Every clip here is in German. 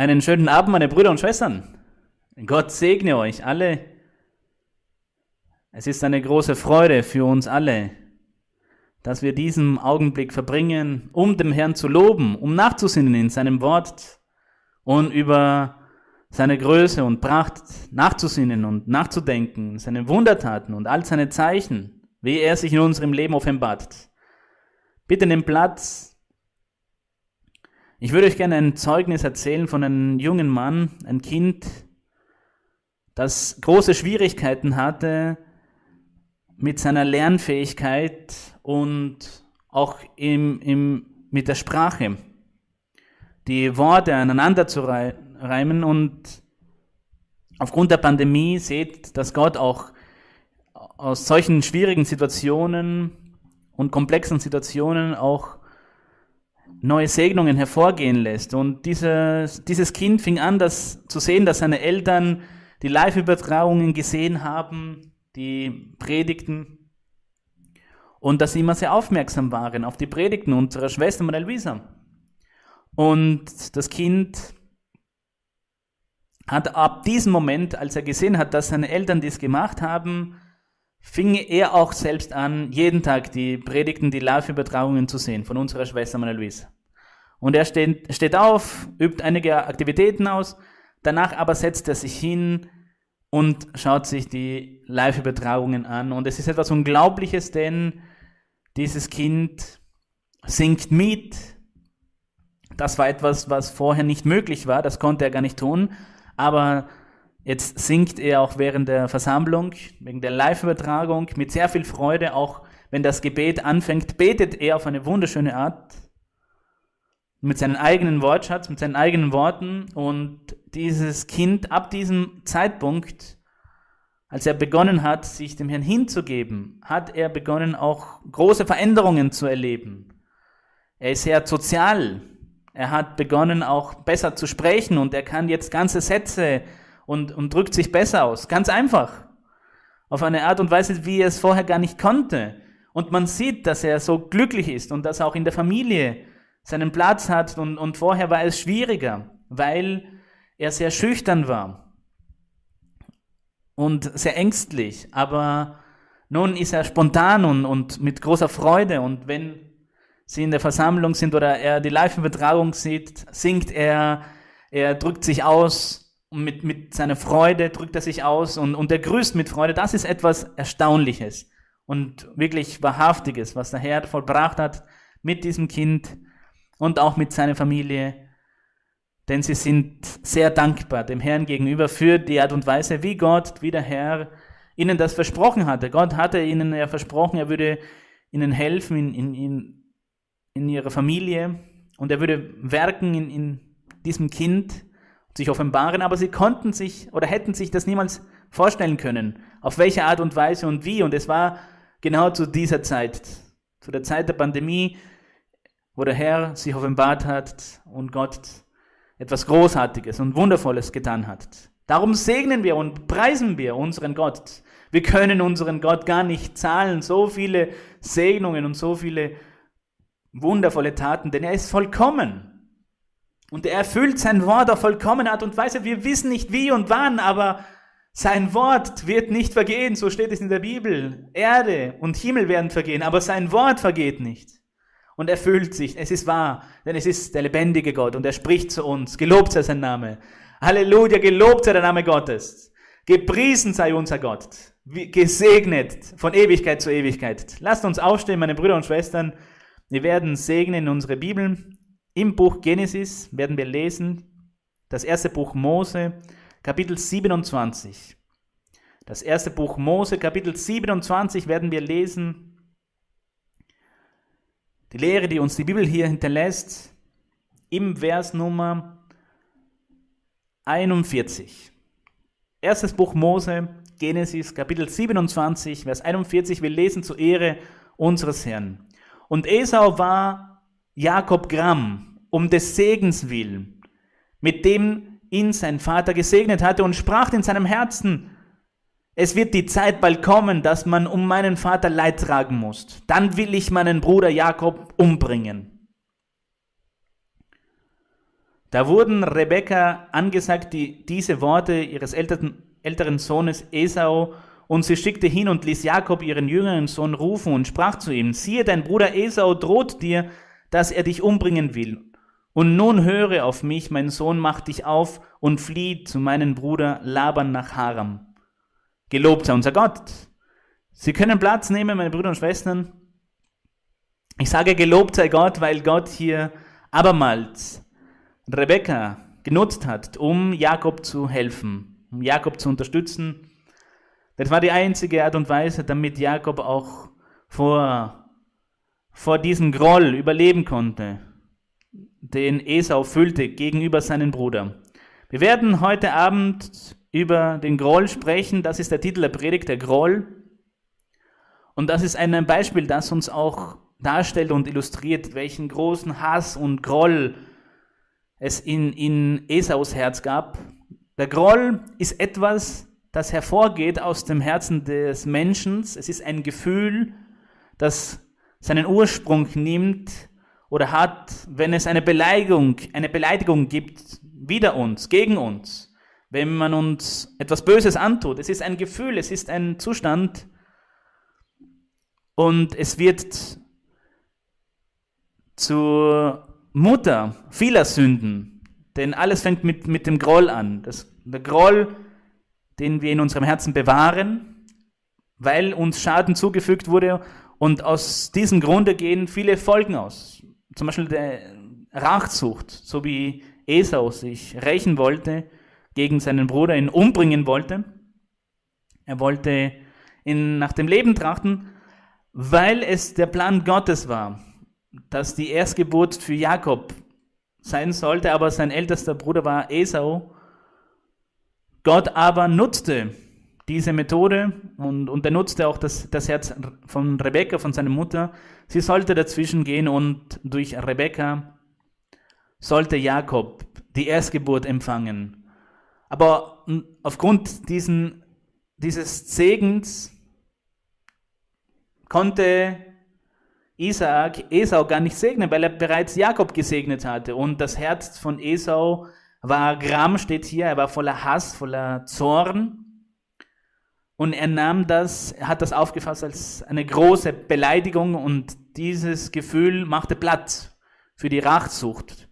Einen schönen Abend, meine Brüder und Schwestern. Gott segne euch alle. Es ist eine große Freude für uns alle, dass wir diesen Augenblick verbringen, um dem Herrn zu loben, um nachzusinnen in seinem Wort und über seine Größe und Pracht nachzusinnen und nachzudenken, seine Wundertaten und all seine Zeichen, wie er sich in unserem Leben offenbart. Bitte nehmt Platz, ich würde euch gerne ein Zeugnis erzählen von einem jungen Mann, ein Kind, das große Schwierigkeiten hatte mit seiner Lernfähigkeit und auch im, im, mit der Sprache. Die Worte aneinander zu reimen und aufgrund der Pandemie seht, dass Gott auch aus solchen schwierigen Situationen und komplexen Situationen auch neue Segnungen hervorgehen lässt. Und dieses, dieses Kind fing an, das zu sehen, dass seine Eltern die Live-Übertragungen gesehen haben, die Predigten, und dass sie immer sehr aufmerksam waren auf die Predigten unserer Schwester Maria Luisa. Und das Kind hat ab diesem Moment, als er gesehen hat, dass seine Eltern dies gemacht haben, fing er auch selbst an, jeden Tag die Predigten, die Live-Übertragungen zu sehen von unserer Schwester Maria Luisa. Und er steht, steht auf, übt einige Aktivitäten aus, danach aber setzt er sich hin und schaut sich die Live-Übertragungen an. Und es ist etwas Unglaubliches, denn dieses Kind singt mit. Das war etwas, was vorher nicht möglich war, das konnte er gar nicht tun. Aber jetzt singt er auch während der Versammlung, wegen der Live-Übertragung, mit sehr viel Freude, auch wenn das Gebet anfängt, betet er auf eine wunderschöne Art mit seinem eigenen Wortschatz, mit seinen eigenen Worten. Und dieses Kind ab diesem Zeitpunkt, als er begonnen hat, sich dem Herrn hinzugeben, hat er begonnen, auch große Veränderungen zu erleben. Er ist sehr sozial. Er hat begonnen, auch besser zu sprechen und er kann jetzt ganze Sätze und, und drückt sich besser aus. Ganz einfach. Auf eine Art und Weise, wie er es vorher gar nicht konnte. Und man sieht, dass er so glücklich ist und dass auch in der Familie seinen Platz hat und, und vorher war es schwieriger, weil er sehr schüchtern war und sehr ängstlich, aber nun ist er spontan und, und mit großer Freude und wenn Sie in der Versammlung sind oder er die Live-Übertragung sieht, singt er, er drückt sich aus mit, mit seiner Freude drückt er sich aus und, und er grüßt mit Freude. Das ist etwas Erstaunliches und wirklich Wahrhaftiges, was der Herr vollbracht hat mit diesem Kind und auch mit seiner Familie, denn sie sind sehr dankbar dem Herrn gegenüber für die Art und Weise, wie Gott, wie der Herr ihnen das versprochen hatte. Gott hatte ihnen ja versprochen, er würde ihnen helfen in, in, in, in ihrer Familie und er würde werken in, in diesem Kind, sich offenbaren, aber sie konnten sich oder hätten sich das niemals vorstellen können, auf welche Art und Weise und wie. Und es war genau zu dieser Zeit, zu der Zeit der Pandemie, wo der Herr sich offenbart hat und Gott etwas Großartiges und Wundervolles getan hat. Darum segnen wir und preisen wir unseren Gott. Wir können unseren Gott gar nicht zahlen, so viele Segnungen und so viele wundervolle Taten, denn er ist vollkommen. Und er erfüllt sein Wort auf vollkommene Art und Weise. Wir wissen nicht wie und wann, aber sein Wort wird nicht vergehen, so steht es in der Bibel. Erde und Himmel werden vergehen, aber sein Wort vergeht nicht und erfüllt sich. Es ist wahr, denn es ist der lebendige Gott und er spricht zu uns. Gelobt sei sein Name. Halleluja, gelobt sei der Name Gottes. Gepriesen sei unser Gott. Gesegnet von Ewigkeit zu Ewigkeit. Lasst uns aufstehen, meine Brüder und Schwestern. Wir werden segnen in unsere Bibel. Im Buch Genesis werden wir lesen das erste Buch Mose, Kapitel 27. Das erste Buch Mose, Kapitel 27 werden wir lesen die Lehre, die uns die Bibel hier hinterlässt, im Vers Nummer 41. Erstes Buch Mose, Genesis, Kapitel 27, Vers 41. Wir lesen zur Ehre unseres Herrn. Und Esau war Jakob Gramm, um des Segens willen, mit dem ihn sein Vater gesegnet hatte und sprach in seinem Herzen, es wird die Zeit bald kommen, dass man um meinen Vater Leid tragen muss. Dann will ich meinen Bruder Jakob umbringen. Da wurden Rebekka angesagt, die, diese Worte ihres älteren, älteren Sohnes Esau, und sie schickte hin und ließ Jakob ihren jüngeren Sohn rufen und sprach zu ihm, siehe, dein Bruder Esau droht dir, dass er dich umbringen will. Und nun höre auf mich, mein Sohn, mach dich auf und flieh zu meinem Bruder Laban nach Haram. Gelobt sei unser Gott. Sie können Platz nehmen, meine Brüder und Schwestern. Ich sage gelobt sei Gott, weil Gott hier abermals Rebekka genutzt hat, um Jakob zu helfen, um Jakob zu unterstützen. Das war die einzige Art und Weise, damit Jakob auch vor, vor diesem Groll überleben konnte den Esau füllte gegenüber seinem Bruder. Wir werden heute Abend über den Groll sprechen. Das ist der Titel der Predigt, der Groll. Und das ist ein Beispiel, das uns auch darstellt und illustriert, welchen großen Hass und Groll es in, in Esaus Herz gab. Der Groll ist etwas, das hervorgeht aus dem Herzen des Menschen. Es ist ein Gefühl, das seinen Ursprung nimmt oder hat, wenn es eine Beleidigung, eine Beleidigung gibt, wider uns, gegen uns, wenn man uns etwas Böses antut. Es ist ein Gefühl, es ist ein Zustand und es wird zur Mutter vieler Sünden, denn alles fängt mit, mit dem Groll an. Das, der Groll, den wir in unserem Herzen bewahren, weil uns Schaden zugefügt wurde und aus diesem Grunde gehen viele Folgen aus zum Beispiel der Rachsucht, so wie Esau sich rächen wollte gegen seinen Bruder, ihn umbringen wollte. Er wollte ihn nach dem Leben trachten, weil es der Plan Gottes war, dass die Erstgeburt für Jakob sein sollte, aber sein ältester Bruder war Esau. Gott aber nutzte diese Methode und, und er nutzte auch das, das Herz von Rebekka, von seiner Mutter. Sie sollte dazwischen gehen und durch Rebekka sollte Jakob die Erstgeburt empfangen. Aber aufgrund diesen, dieses Segens konnte Isaak Esau gar nicht segnen, weil er bereits Jakob gesegnet hatte. Und das Herz von Esau war Gram, steht hier, er war voller Hass, voller Zorn. Und er nahm das, hat das aufgefasst als eine große Beleidigung und dieses Gefühl machte Platz für die Rachsucht.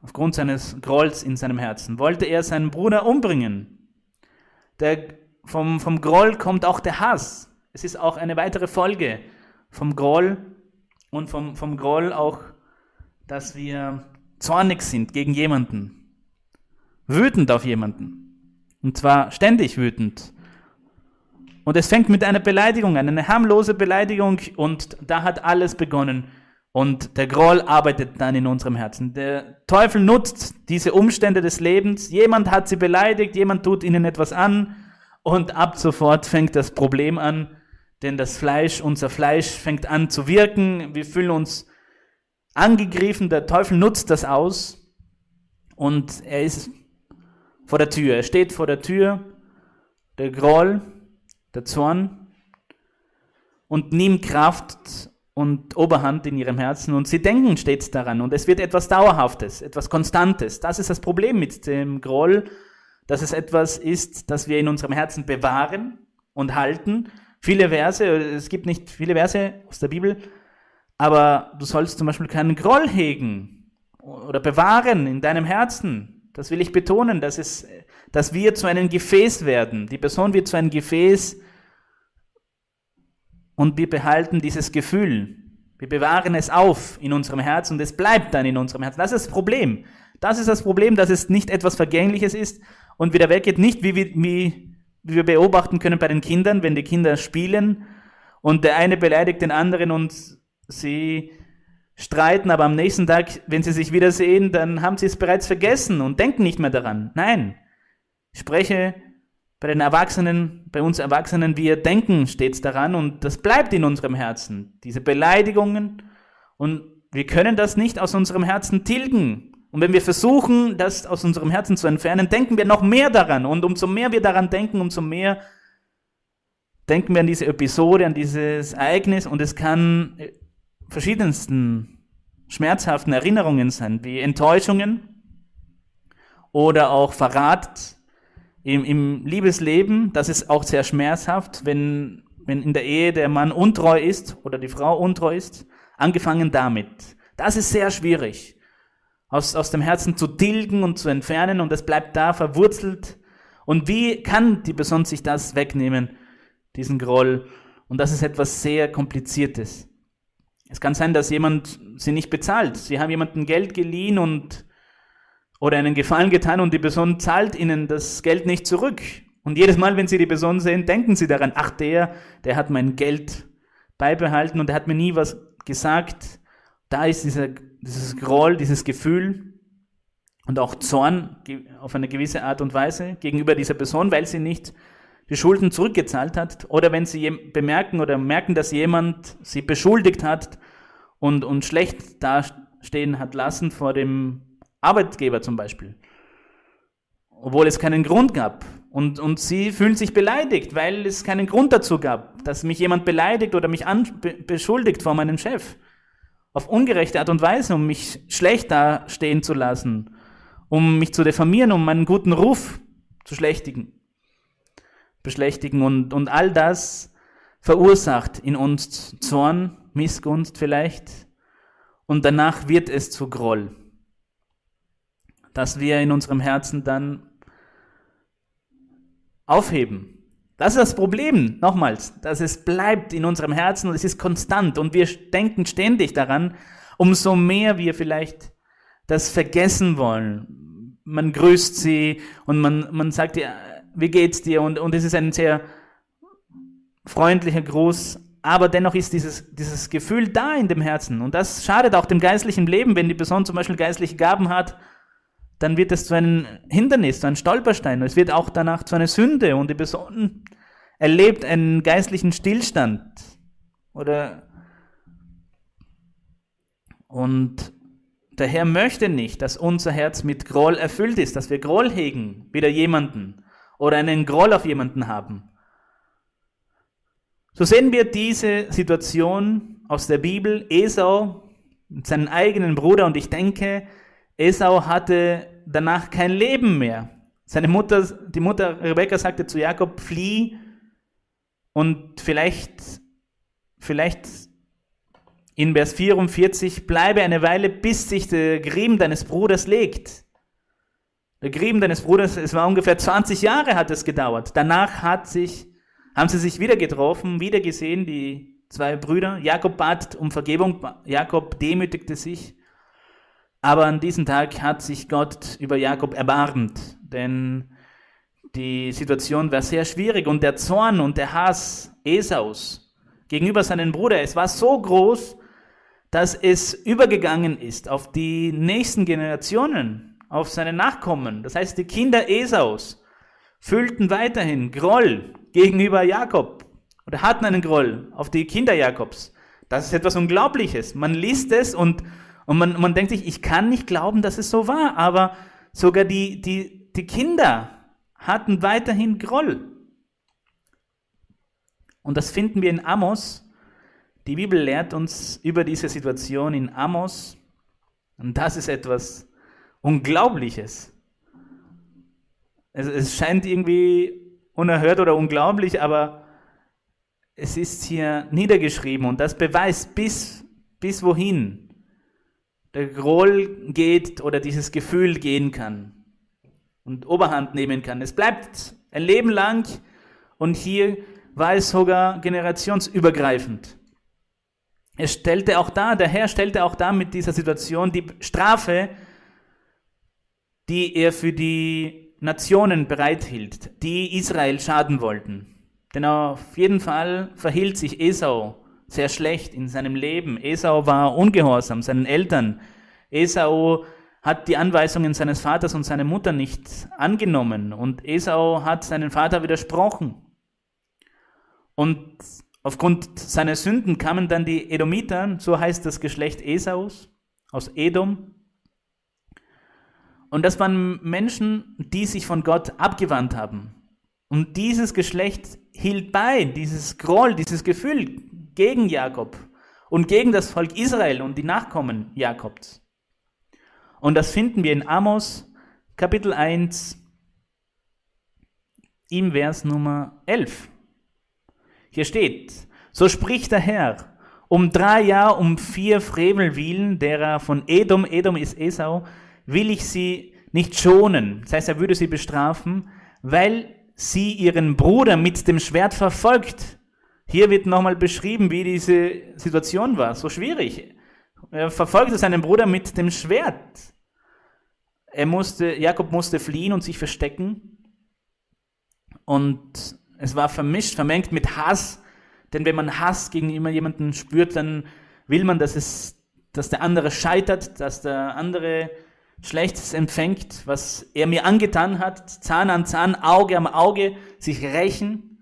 Aufgrund seines Grolls in seinem Herzen wollte er seinen Bruder umbringen. Der, vom, vom Groll kommt auch der Hass. Es ist auch eine weitere Folge vom Groll und vom, vom Groll auch, dass wir zornig sind gegen jemanden, wütend auf jemanden. Und zwar ständig wütend. Und es fängt mit einer Beleidigung an, eine harmlose Beleidigung und da hat alles begonnen. Und der Groll arbeitet dann in unserem Herzen. Der Teufel nutzt diese Umstände des Lebens. Jemand hat sie beleidigt, jemand tut ihnen etwas an und ab sofort fängt das Problem an, denn das Fleisch, unser Fleisch fängt an zu wirken. Wir fühlen uns angegriffen. Der Teufel nutzt das aus und er ist vor der Tür. Er steht vor der Tür, der Groll, der Zorn, und nimmt Kraft und Oberhand in ihrem Herzen und sie denken stets daran und es wird etwas Dauerhaftes, etwas Konstantes. Das ist das Problem mit dem Groll, dass es etwas ist, das wir in unserem Herzen bewahren und halten. Viele Verse, es gibt nicht viele Verse aus der Bibel, aber du sollst zum Beispiel keinen Groll hegen oder bewahren in deinem Herzen. Das will ich betonen, dass, es, dass wir zu einem Gefäß werden. Die Person wird zu einem Gefäß und wir behalten dieses Gefühl. Wir bewahren es auf in unserem Herzen und es bleibt dann in unserem Herzen. Das ist das Problem. Das ist das Problem, dass es nicht etwas Vergängliches ist und wieder weggeht. Nicht wie, wie, wie wir beobachten können bei den Kindern, wenn die Kinder spielen und der eine beleidigt den anderen und sie streiten, aber am nächsten Tag, wenn sie sich wiedersehen, dann haben sie es bereits vergessen und denken nicht mehr daran. Nein, ich spreche bei den Erwachsenen, bei uns Erwachsenen, wir denken stets daran und das bleibt in unserem Herzen. Diese Beleidigungen und wir können das nicht aus unserem Herzen tilgen. Und wenn wir versuchen, das aus unserem Herzen zu entfernen, denken wir noch mehr daran. Und umso mehr wir daran denken, umso mehr denken wir an diese Episode, an dieses Ereignis und es kann verschiedensten schmerzhaften Erinnerungen sein, wie Enttäuschungen oder auch Verrat im, im Liebesleben. Das ist auch sehr schmerzhaft, wenn, wenn in der Ehe der Mann untreu ist oder die Frau untreu ist. Angefangen damit. Das ist sehr schwierig. Aus, aus dem Herzen zu tilgen und zu entfernen und es bleibt da verwurzelt. Und wie kann die Person sich das wegnehmen, diesen Groll? Und das ist etwas sehr Kompliziertes. Es kann sein, dass jemand sie nicht bezahlt. Sie haben jemandem Geld geliehen und oder einen Gefallen getan und die Person zahlt ihnen das Geld nicht zurück. Und jedes Mal, wenn sie die Person sehen, denken sie daran, ach der, der hat mein Geld beibehalten und der hat mir nie was gesagt. Da ist dieser, dieses Groll, dieses Gefühl und auch Zorn auf eine gewisse Art und Weise gegenüber dieser Person, weil sie nicht die Schulden zurückgezahlt hat oder wenn sie bemerken oder merken, dass jemand sie beschuldigt hat und, und schlecht dastehen hat lassen vor dem Arbeitgeber zum Beispiel, obwohl es keinen Grund gab. Und, und sie fühlen sich beleidigt, weil es keinen Grund dazu gab, dass mich jemand beleidigt oder mich beschuldigt vor meinem Chef. Auf ungerechte Art und Weise, um mich schlecht dastehen zu lassen, um mich zu diffamieren, um meinen guten Ruf zu schlechtigen beschlächtigen und, und all das verursacht in uns Zorn, Missgunst vielleicht und danach wird es zu Groll, dass wir in unserem Herzen dann aufheben. Das ist das Problem, nochmals, dass es bleibt in unserem Herzen und es ist konstant und wir denken ständig daran, umso mehr wir vielleicht das vergessen wollen. Man grüßt sie und man, man sagt ihr, wie geht's dir? Und, und es ist ein sehr freundlicher Gruß, aber dennoch ist dieses, dieses Gefühl da in dem Herzen. Und das schadet auch dem geistlichen Leben, wenn die Person zum Beispiel geistliche Gaben hat, dann wird es zu einem Hindernis, zu einem Stolperstein. Es wird auch danach zu einer Sünde und die Person erlebt einen geistlichen Stillstand. Oder und der Herr möchte nicht, dass unser Herz mit Groll erfüllt ist, dass wir Groll hegen, wieder jemanden oder einen Groll auf jemanden haben. So sehen wir diese Situation aus der Bibel. Esau mit seinem eigenen Bruder und ich denke, Esau hatte danach kein Leben mehr. Seine Mutter, die Mutter Rebekka sagte zu Jakob, flieh und vielleicht, vielleicht in Vers 44, bleibe eine Weile, bis sich der Grimm deines Bruders legt. Der Grieben deines Bruders, es war ungefähr 20 Jahre hat es gedauert. Danach hat sich, haben sie sich wieder getroffen, wieder gesehen, die zwei Brüder. Jakob bat um Vergebung, Jakob demütigte sich. Aber an diesem Tag hat sich Gott über Jakob erbarmt, denn die Situation war sehr schwierig und der Zorn und der Hass Esaus gegenüber seinem Bruder, es war so groß, dass es übergegangen ist auf die nächsten Generationen auf seine Nachkommen. Das heißt, die Kinder Esaus fühlten weiterhin Groll gegenüber Jakob oder hatten einen Groll auf die Kinder Jakobs. Das ist etwas Unglaubliches. Man liest es und, und man, man denkt sich, ich kann nicht glauben, dass es so war, aber sogar die, die, die Kinder hatten weiterhin Groll. Und das finden wir in Amos. Die Bibel lehrt uns über diese Situation in Amos. Und das ist etwas Unglaubliches. Es, es scheint irgendwie unerhört oder unglaublich, aber es ist hier niedergeschrieben und das beweist bis, bis wohin der Groll geht oder dieses Gefühl gehen kann und Oberhand nehmen kann. Es bleibt ein Leben lang und hier war es sogar generationsübergreifend. Es stellte auch da, der Herr stellte auch da mit dieser Situation die Strafe die er für die Nationen bereithielt, die Israel schaden wollten. Denn auf jeden Fall verhielt sich Esau sehr schlecht in seinem Leben. Esau war ungehorsam seinen Eltern. Esau hat die Anweisungen seines Vaters und seiner Mutter nicht angenommen und Esau hat seinen Vater widersprochen. Und aufgrund seiner Sünden kamen dann die Edomiter, so heißt das Geschlecht Esaus, aus Edom, und das waren Menschen, die sich von Gott abgewandt haben. Und dieses Geschlecht hielt bei, dieses Groll, dieses Gefühl gegen Jakob und gegen das Volk Israel und die Nachkommen Jakobs. Und das finden wir in Amos Kapitel 1 im Vers Nummer 11. Hier steht, so spricht der Herr, um drei Jahre, um vier Frevelwielen derer von Edom, Edom ist Esau, will ich sie nicht schonen. Das heißt, er würde sie bestrafen, weil sie ihren Bruder mit dem Schwert verfolgt. Hier wird nochmal beschrieben, wie diese Situation war. So schwierig. Er verfolgte seinen Bruder mit dem Schwert. Er musste, Jakob musste fliehen und sich verstecken. Und es war vermischt, vermengt mit Hass. Denn wenn man Hass gegenüber jemanden spürt, dann will man, dass es, dass der andere scheitert, dass der andere Schlechtes empfängt, was er mir angetan hat, Zahn an Zahn, Auge am Auge, sich rächen.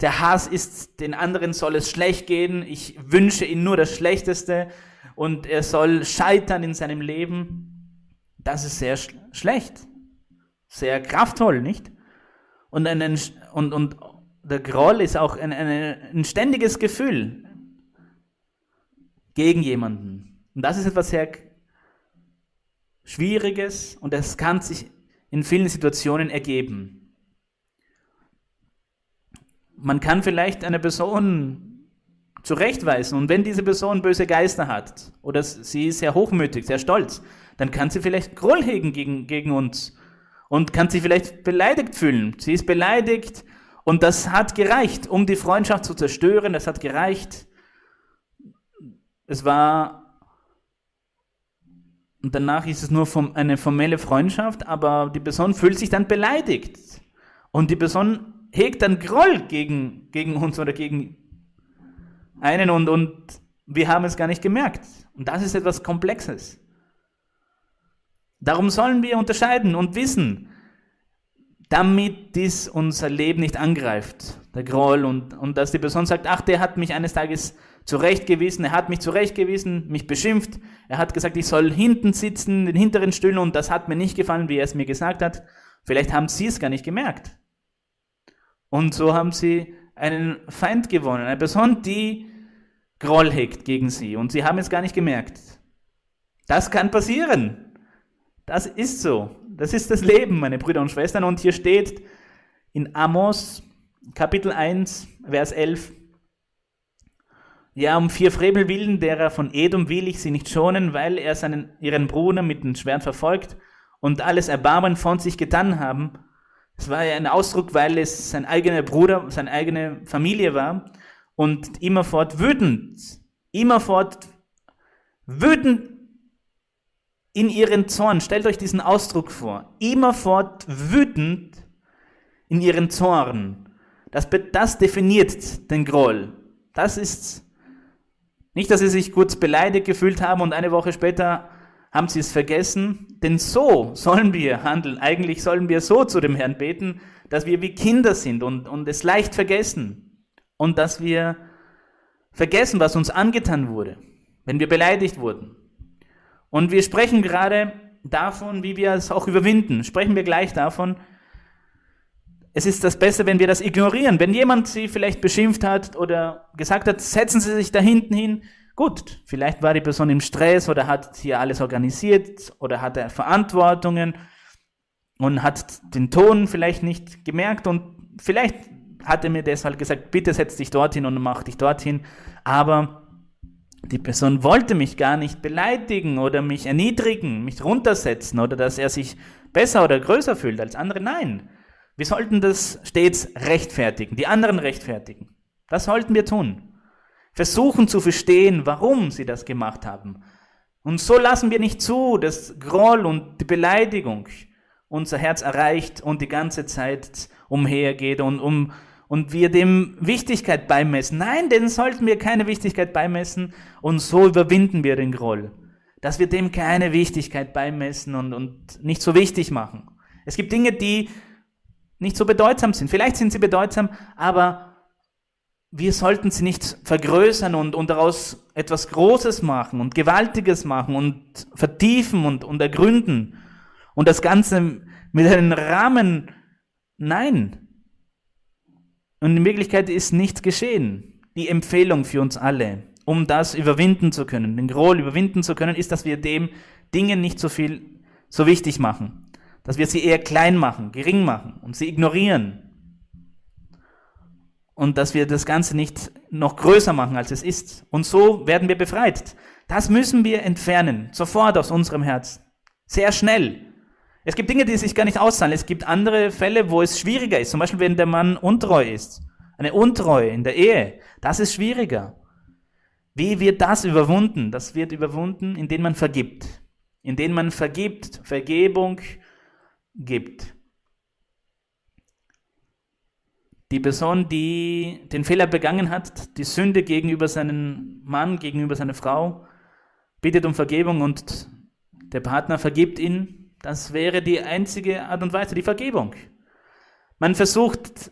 Der Hass ist, den anderen soll es schlecht gehen. Ich wünsche ihm nur das Schlechteste und er soll scheitern in seinem Leben. Das ist sehr sch schlecht. Sehr kraftvoll, nicht? Und, ein, und, und der Groll ist auch ein, ein, ein ständiges Gefühl gegen jemanden. Und das ist etwas sehr Schwieriges und es kann sich in vielen Situationen ergeben. Man kann vielleicht eine Person zurechtweisen und wenn diese Person böse Geister hat oder sie ist sehr hochmütig, sehr stolz, dann kann sie vielleicht Groll hegen gegen, gegen uns und kann sich vielleicht beleidigt fühlen. Sie ist beleidigt und das hat gereicht, um die Freundschaft zu zerstören. Das hat gereicht. Es war und danach ist es nur eine formelle Freundschaft, aber die Person fühlt sich dann beleidigt. Und die Person hegt dann Groll gegen, gegen uns oder gegen einen und, und wir haben es gar nicht gemerkt. Und das ist etwas Komplexes. Darum sollen wir unterscheiden und wissen, damit dies unser Leben nicht angreift, der Groll, und, und dass die Person sagt, ach, der hat mich eines Tages zurechtgewiesen, er hat mich zurechtgewiesen, mich beschimpft, er hat gesagt, ich soll hinten sitzen, in den hinteren Stühlen, und das hat mir nicht gefallen, wie er es mir gesagt hat. Vielleicht haben sie es gar nicht gemerkt. Und so haben sie einen Feind gewonnen, eine Person, die Groll hegt gegen sie, und sie haben es gar nicht gemerkt. Das kann passieren. Das ist so. Das ist das Leben, meine Brüder und Schwestern. Und hier steht in Amos Kapitel 1, Vers 11, ja, um vier Frevel willen, derer von Edom will ich sie nicht schonen, weil er seinen, ihren Bruder mit dem Schwert verfolgt und alles Erbarmen von sich getan haben. Es war ja ein Ausdruck, weil es sein eigener Bruder, seine eigene Familie war und immerfort wütend, immerfort wütend in ihren Zorn, stellt euch diesen Ausdruck vor, immerfort wütend in ihren Zorn. Das, das definiert den Groll. Das ist nicht, dass sie sich kurz beleidigt gefühlt haben und eine Woche später haben sie es vergessen, denn so sollen wir handeln. Eigentlich sollen wir so zu dem Herrn beten, dass wir wie Kinder sind und, und es leicht vergessen und dass wir vergessen, was uns angetan wurde, wenn wir beleidigt wurden. Und wir sprechen gerade davon, wie wir es auch überwinden. Sprechen wir gleich davon. Es ist das Beste, wenn wir das ignorieren. Wenn jemand sie vielleicht beschimpft hat oder gesagt hat, setzen Sie sich da hinten hin. Gut, vielleicht war die Person im Stress oder hat hier alles organisiert oder hat er Verantwortungen und hat den Ton vielleicht nicht gemerkt und vielleicht hat er mir deshalb gesagt, bitte setz dich dorthin und mach dich dorthin. Aber die Person wollte mich gar nicht beleidigen oder mich erniedrigen, mich runtersetzen oder dass er sich besser oder größer fühlt als andere. Nein, wir sollten das stets rechtfertigen, die anderen rechtfertigen. Das sollten wir tun. Versuchen zu verstehen, warum sie das gemacht haben. Und so lassen wir nicht zu, dass Groll und die Beleidigung unser Herz erreicht und die ganze Zeit umhergeht und um und wir dem Wichtigkeit beimessen. Nein, denen sollten wir keine Wichtigkeit beimessen und so überwinden wir den Groll. Dass wir dem keine Wichtigkeit beimessen und, und nicht so wichtig machen. Es gibt Dinge, die nicht so bedeutsam sind. Vielleicht sind sie bedeutsam, aber wir sollten sie nicht vergrößern und, und daraus etwas Großes machen und Gewaltiges machen und vertiefen und, und ergründen und das Ganze mit einem Rahmen. Nein, und in Wirklichkeit ist nichts geschehen. Die Empfehlung für uns alle. um das überwinden zu können, den Groll überwinden zu können, ist, dass wir dem Dinge nicht so viel, so wichtig machen. Dass wir sie eher klein machen, gering machen und sie ignorieren. Und dass wir das Ganze nicht noch größer machen, als es ist. Und so werden wir befreit. Das müssen wir entfernen, sofort aus unserem Herzen. Sehr schnell. Es gibt Dinge, die sich gar nicht auszahlen. Es gibt andere Fälle, wo es schwieriger ist. Zum Beispiel, wenn der Mann untreu ist. Eine Untreue in der Ehe. Das ist schwieriger. Wie wird das überwunden? Das wird überwunden, indem man vergibt. Indem man vergibt, Vergebung gibt. Die Person, die den Fehler begangen hat, die Sünde gegenüber seinem Mann, gegenüber seiner Frau, bittet um Vergebung und der Partner vergibt ihn, das wäre die einzige Art und Weise, die Vergebung. Man versucht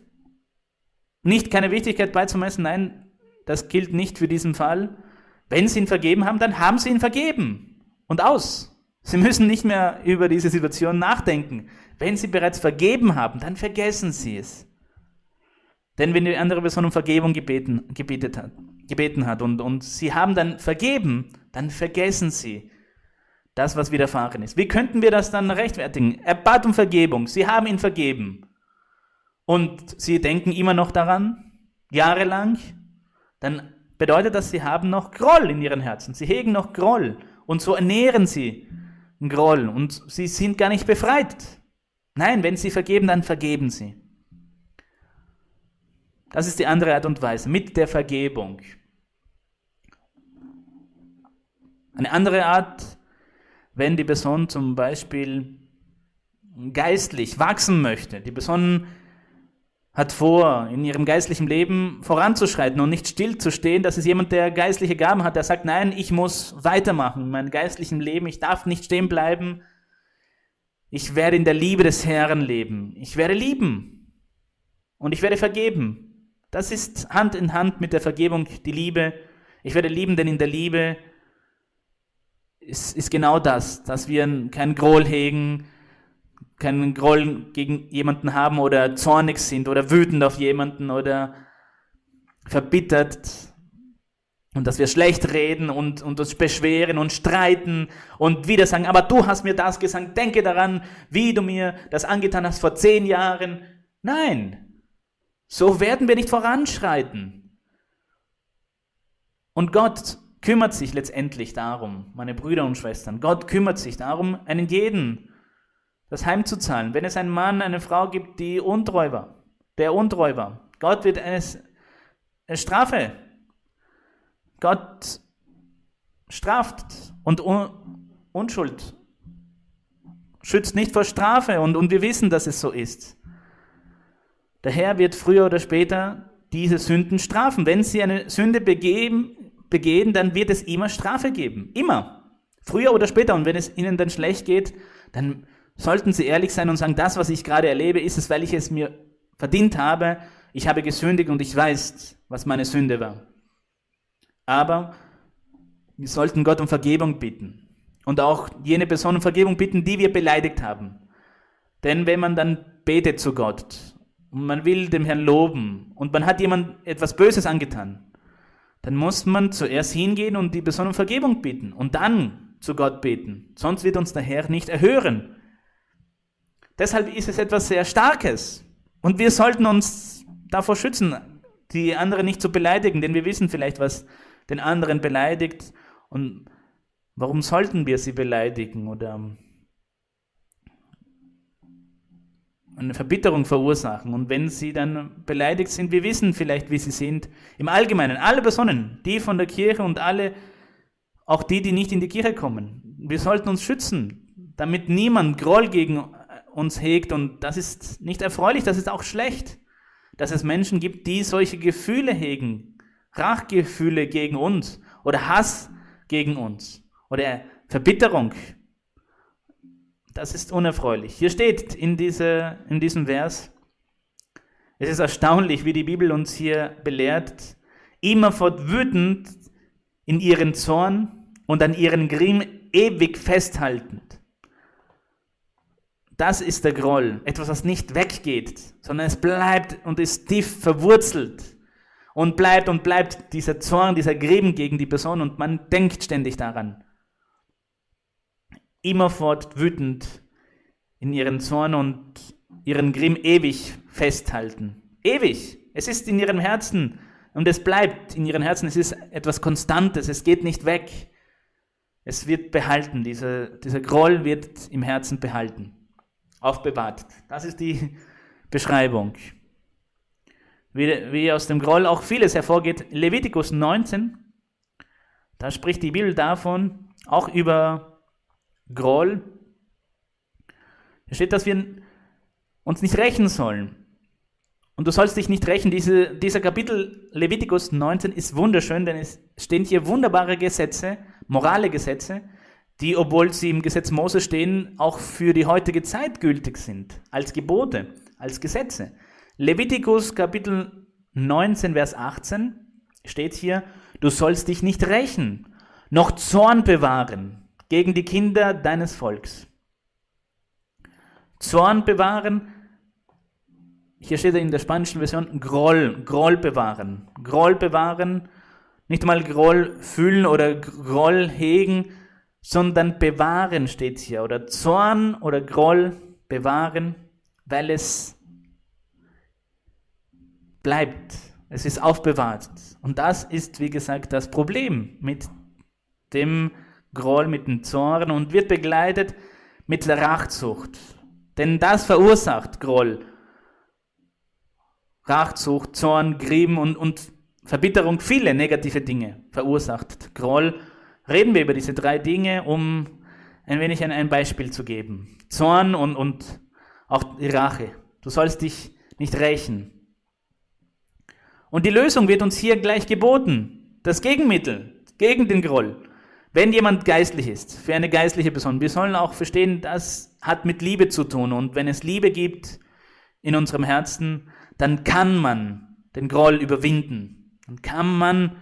nicht keine Wichtigkeit beizumessen, nein, das gilt nicht für diesen Fall. Wenn sie ihn vergeben haben, dann haben sie ihn vergeben und aus. Sie müssen nicht mehr über diese Situation nachdenken. Wenn sie bereits vergeben haben, dann vergessen sie es. Denn wenn die andere Person um Vergebung gebeten, gebetet hat, gebeten hat und, und sie haben dann vergeben, dann vergessen sie das, was widerfahren ist. Wie könnten wir das dann rechtfertigen? Er bat um Vergebung, sie haben ihn vergeben. Und sie denken immer noch daran, jahrelang, dann bedeutet das, sie haben noch Groll in ihren Herzen. Sie hegen noch Groll. Und so ernähren sie Groll. Und sie sind gar nicht befreit. Nein, wenn sie vergeben, dann vergeben sie. Das ist die andere Art und Weise, mit der Vergebung. Eine andere Art, wenn die Person zum Beispiel geistlich wachsen möchte. Die Person hat vor, in ihrem geistlichen Leben voranzuschreiten und nicht stillzustehen. Das ist jemand, der geistliche Gaben hat, der sagt, nein, ich muss weitermachen in meinem geistlichen Leben. Ich darf nicht stehen bleiben. Ich werde in der Liebe des Herrn leben. Ich werde lieben. Und ich werde vergeben. Das ist Hand in Hand mit der Vergebung, die Liebe. Ich werde lieben, denn in der Liebe ist, ist genau das, dass wir kein Groll hegen, keinen Groll gegen jemanden haben oder zornig sind oder wütend auf jemanden oder verbittert und dass wir schlecht reden und, und uns beschweren und streiten und wieder sagen, aber du hast mir das gesagt, denke daran, wie du mir das angetan hast vor zehn Jahren. Nein, so werden wir nicht voranschreiten. Und Gott kümmert sich letztendlich darum, meine Brüder und Schwestern, Gott kümmert sich darum, einen jeden das heimzuzahlen. Wenn es einen Mann, eine Frau gibt, die untreu war, der untreu war, Gott wird eine, eine Strafe. Gott straft und Un Unschuld schützt nicht vor Strafe und, und wir wissen, dass es so ist. Der Herr wird früher oder später diese Sünden strafen. Wenn sie eine Sünde begeben, begehen, dann wird es immer Strafe geben. Immer. Früher oder später. Und wenn es ihnen dann schlecht geht, dann sollten sie ehrlich sein und sagen, das, was ich gerade erlebe, ist es, weil ich es mir verdient habe. Ich habe gesündigt und ich weiß, was meine Sünde war. Aber wir sollten Gott um Vergebung bitten. Und auch jene Person um Vergebung bitten, die wir beleidigt haben. Denn wenn man dann betet zu Gott und man will dem Herrn loben und man hat jemand etwas Böses angetan, dann muss man zuerst hingehen und die Person um Vergebung bitten und dann zu Gott beten. Sonst wird uns der Herr nicht erhören. Deshalb ist es etwas sehr Starkes. Und wir sollten uns davor schützen, die anderen nicht zu beleidigen, denn wir wissen vielleicht, was den anderen beleidigt. Und warum sollten wir sie beleidigen oder eine Verbitterung verursachen? Und wenn sie dann beleidigt sind, wir wissen vielleicht, wie sie sind. Im Allgemeinen, alle Personen, die von der Kirche und alle, auch die, die nicht in die Kirche kommen. Wir sollten uns schützen, damit niemand Groll gegen uns hegt. Und das ist nicht erfreulich, das ist auch schlecht, dass es Menschen gibt, die solche Gefühle hegen, Rachgefühle gegen uns oder Hass gegen uns oder Verbitterung. Das ist unerfreulich. Hier steht in, diese, in diesem Vers, es ist erstaunlich, wie die Bibel uns hier belehrt, immerfort wütend in ihren Zorn und an ihren Grimm ewig festhaltend. Das ist der Groll. Etwas, was nicht weggeht, sondern es bleibt und ist tief verwurzelt. und bleibt und bleibt dieser Zorn, dieser Grimm gegen die Person und man denkt ständig daran. Immerfort wütend in ihren Zorn und ihren Grimm ewig festhalten. Ewig. Es ist in ihrem Herzen und es bleibt in ihren Herzen. Es ist etwas Konstantes. Es geht nicht weg. Es wird behalten. Dieser, dieser Groll wird im Herzen behalten. Aufbewahrt. Das ist die Beschreibung. Wie, wie aus dem Groll auch vieles hervorgeht. Levitikus 19, da spricht die Bibel davon, auch über Groll. Hier steht, dass wir uns nicht rächen sollen. Und du sollst dich nicht rächen. Diese, dieser Kapitel Levitikus 19 ist wunderschön, denn es stehen hier wunderbare Gesetze, morale Gesetze, die, obwohl sie im Gesetz Mose stehen, auch für die heutige Zeit gültig sind, als Gebote, als Gesetze. Levitikus Kapitel 19, Vers 18 steht hier, du sollst dich nicht rächen, noch Zorn bewahren gegen die Kinder deines Volks. Zorn bewahren hier steht in der spanischen Version Groll, Groll bewahren. Groll bewahren, nicht mal Groll fühlen oder Groll hegen, sondern bewahren steht hier. Oder Zorn oder Groll bewahren, weil es bleibt. Es ist aufbewahrt. Und das ist, wie gesagt, das Problem mit dem Groll, mit dem Zorn und wird begleitet mit der Rachzucht. Denn das verursacht Groll Rachsucht, Zorn, Grimm und, und Verbitterung viele negative Dinge verursacht. Groll. Reden wir über diese drei Dinge, um ein wenig ein, ein Beispiel zu geben. Zorn und, und auch Rache. Du sollst dich nicht rächen. Und die Lösung wird uns hier gleich geboten. Das Gegenmittel gegen den Groll. Wenn jemand geistlich ist, für eine geistliche Person, wir sollen auch verstehen, das hat mit Liebe zu tun. Und wenn es Liebe gibt in unserem Herzen, dann kann man den Groll überwinden. Dann kann man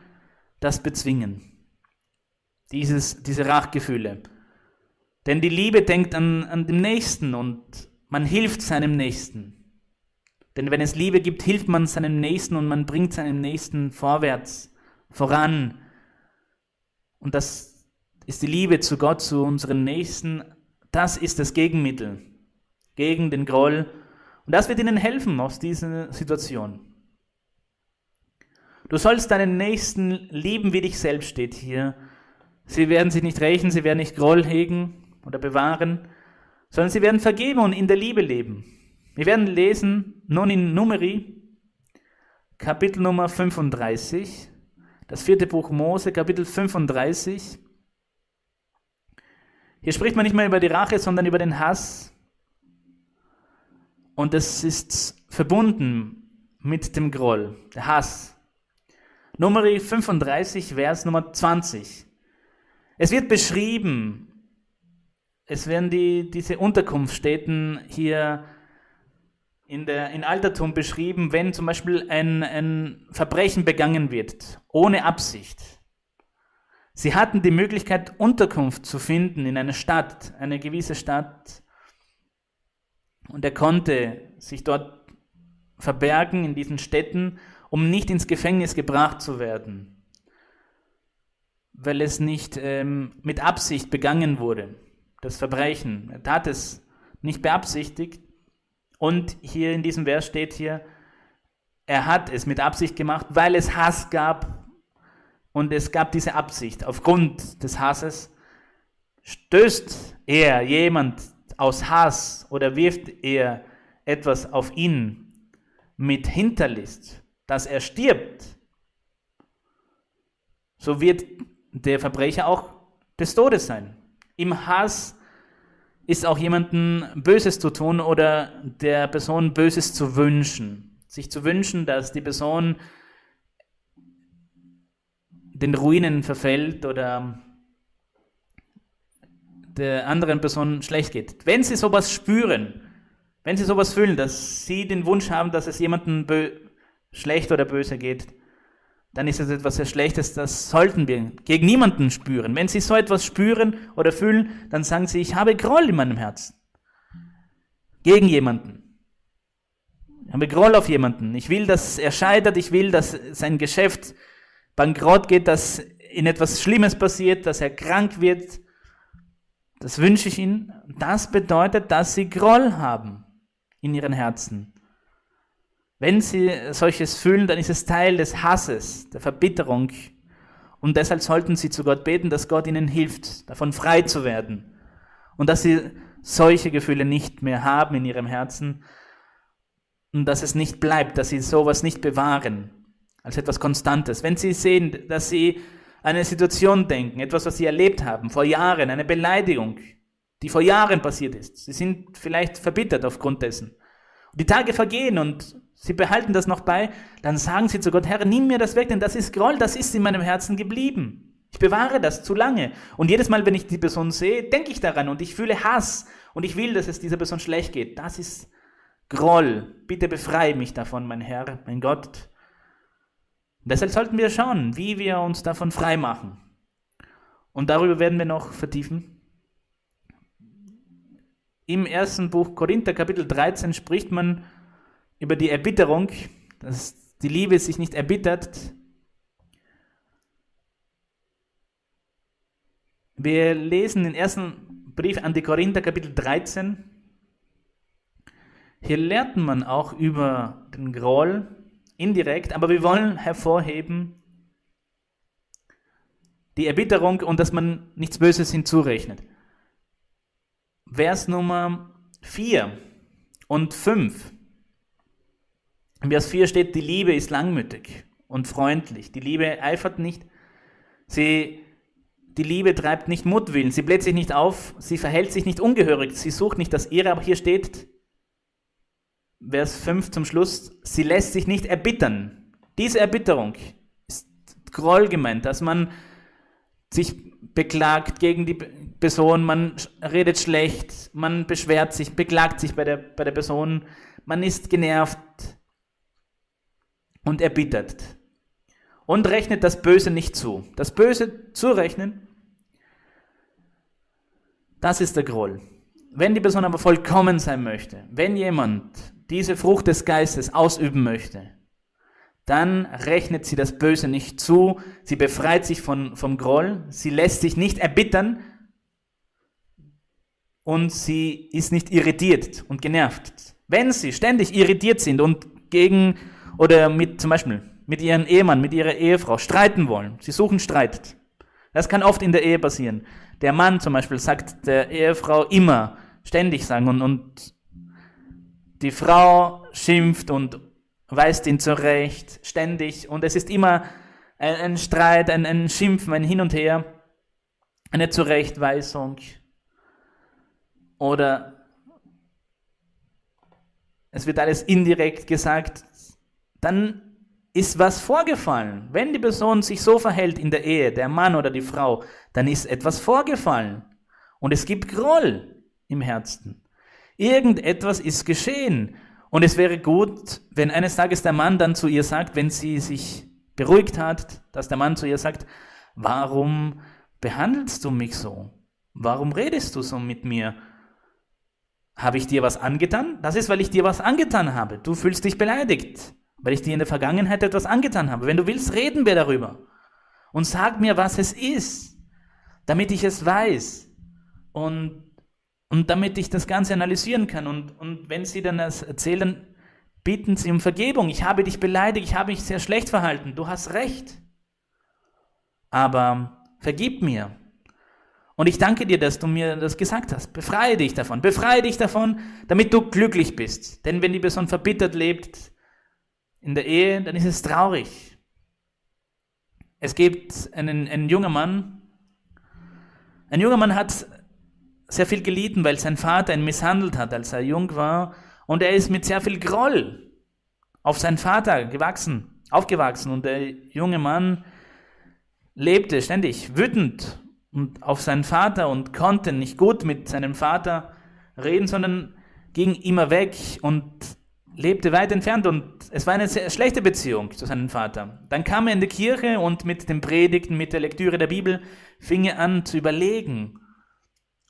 das bezwingen. Dieses, diese Rachgefühle. Denn die Liebe denkt an, an den Nächsten und man hilft seinem Nächsten. Denn wenn es Liebe gibt, hilft man seinem Nächsten und man bringt seinem Nächsten vorwärts, voran. Und das ist die Liebe zu Gott, zu unseren Nächsten. Das ist das Gegenmittel gegen den Groll und das wird ihnen helfen aus dieser Situation. Du sollst deinen Nächsten lieben wie dich selbst, steht hier. Sie werden sich nicht rächen, sie werden nicht Groll hegen oder bewahren, sondern sie werden vergeben und in der Liebe leben. Wir werden lesen nun in Numeri, Kapitel Nummer 35, das vierte Buch Mose, Kapitel 35. Hier spricht man nicht mehr über die Rache, sondern über den Hass. Und es ist verbunden mit dem Groll, der Hass. Nummer 35, Vers Nummer 20. Es wird beschrieben, es werden die, diese Unterkunftsstätten hier in, der, in Altertum beschrieben, wenn zum Beispiel ein, ein Verbrechen begangen wird, ohne Absicht. Sie hatten die Möglichkeit, Unterkunft zu finden in einer Stadt, eine gewisse Stadt, und er konnte sich dort verbergen in diesen Städten, um nicht ins Gefängnis gebracht zu werden, weil es nicht ähm, mit Absicht begangen wurde, das Verbrechen. Er tat es nicht beabsichtigt. Und hier in diesem Vers steht hier, er hat es mit Absicht gemacht, weil es Hass gab. Und es gab diese Absicht. Aufgrund des Hasses stößt er jemand aus Hass oder wirft er etwas auf ihn mit Hinterlist, dass er stirbt, so wird der Verbrecher auch des Todes sein. Im Hass ist auch jemandem Böses zu tun oder der Person Böses zu wünschen. Sich zu wünschen, dass die Person den Ruinen verfällt oder der anderen Person schlecht geht. Wenn sie sowas spüren, wenn sie sowas fühlen, dass sie den Wunsch haben, dass es jemandem schlecht oder böse geht, dann ist es etwas sehr Schlechtes, das sollten wir gegen niemanden spüren. Wenn sie so etwas spüren oder fühlen, dann sagen sie, ich habe Groll in meinem Herzen. Gegen jemanden. Ich habe Groll auf jemanden. Ich will, dass er scheitert. Ich will, dass sein Geschäft bankrott geht, dass in etwas Schlimmes passiert, dass er krank wird. Das wünsche ich ihnen. Das bedeutet, dass sie Groll haben in ihren Herzen. Wenn sie solches fühlen, dann ist es Teil des Hasses, der Verbitterung. Und deshalb sollten sie zu Gott beten, dass Gott ihnen hilft, davon frei zu werden. Und dass sie solche Gefühle nicht mehr haben in ihrem Herzen. Und dass es nicht bleibt, dass sie sowas nicht bewahren als etwas Konstantes. Wenn sie sehen, dass sie an eine Situation denken, etwas, was sie erlebt haben, vor Jahren, eine Beleidigung, die vor Jahren passiert ist. Sie sind vielleicht verbittert aufgrund dessen. Die Tage vergehen und sie behalten das noch bei, dann sagen sie zu Gott, Herr, nimm mir das weg, denn das ist Groll, das ist in meinem Herzen geblieben. Ich bewahre das zu lange. Und jedes Mal, wenn ich die Person sehe, denke ich daran und ich fühle Hass und ich will, dass es dieser Person schlecht geht. Das ist Groll. Bitte befreie mich davon, mein Herr, mein Gott. Deshalb sollten wir schauen, wie wir uns davon frei machen. Und darüber werden wir noch vertiefen. Im ersten Buch Korinther Kapitel 13 spricht man über die Erbitterung, dass die Liebe sich nicht erbittert. Wir lesen den ersten Brief an die Korinther Kapitel 13. Hier lernt man auch über den Groll indirekt, aber wir wollen hervorheben die Erbitterung und dass man nichts Böses hinzurechnet. Vers Nummer 4 und 5. In Vers 4 steht, die Liebe ist langmütig und freundlich. Die Liebe eifert nicht. Sie, die Liebe treibt nicht Mutwillen. Sie bläht sich nicht auf. Sie verhält sich nicht ungehörig. Sie sucht nicht das Ihre. Aber hier steht, Vers 5 zum Schluss, sie lässt sich nicht erbittern. Diese Erbitterung ist Groll gemeint, dass man sich beklagt gegen die Person, man redet schlecht, man beschwert sich, beklagt sich bei der, bei der Person, man ist genervt und erbittert und rechnet das Böse nicht zu. Das Böse zurechnen, das ist der Groll. Wenn die Person aber vollkommen sein möchte, wenn jemand diese Frucht des Geistes ausüben möchte, dann rechnet sie das Böse nicht zu, sie befreit sich von, vom Groll, sie lässt sich nicht erbittern und sie ist nicht irritiert und genervt. Wenn sie ständig irritiert sind und gegen oder mit zum Beispiel mit ihrem Ehemann, mit ihrer Ehefrau streiten wollen, sie suchen Streit. Das kann oft in der Ehe passieren. Der Mann zum Beispiel sagt der Ehefrau immer, ständig sagen und, und die Frau schimpft und weist ihn zurecht, ständig. Und es ist immer ein, ein Streit, ein, ein Schimpfen, ein Hin und Her, eine Zurechtweisung. Oder es wird alles indirekt gesagt. Dann ist was vorgefallen. Wenn die Person sich so verhält in der Ehe, der Mann oder die Frau, dann ist etwas vorgefallen. Und es gibt Groll im Herzen. Irgendetwas ist geschehen. Und es wäre gut, wenn eines Tages der Mann dann zu ihr sagt, wenn sie sich beruhigt hat, dass der Mann zu ihr sagt, warum behandelst du mich so? Warum redest du so mit mir? Habe ich dir was angetan? Das ist, weil ich dir was angetan habe. Du fühlst dich beleidigt, weil ich dir in der Vergangenheit etwas angetan habe. Wenn du willst, reden wir darüber. Und sag mir, was es ist, damit ich es weiß. Und und damit ich das Ganze analysieren kann. Und, und wenn sie dann das erzählen, bitten sie um Vergebung. Ich habe dich beleidigt, ich habe mich sehr schlecht verhalten. Du hast recht. Aber vergib mir. Und ich danke dir, dass du mir das gesagt hast. Befreie dich davon. Befreie dich davon, damit du glücklich bist. Denn wenn die Person verbittert lebt in der Ehe, dann ist es traurig. Es gibt einen, einen junger Mann. Ein junger Mann hat sehr viel gelitten, weil sein Vater ihn misshandelt hat, als er jung war. Und er ist mit sehr viel Groll auf seinen Vater gewachsen, aufgewachsen. Und der junge Mann lebte ständig wütend und auf seinen Vater und konnte nicht gut mit seinem Vater reden, sondern ging immer weg und lebte weit entfernt und es war eine sehr schlechte Beziehung zu seinem Vater. Dann kam er in die Kirche und mit den Predigten, mit der Lektüre der Bibel fing er an zu überlegen,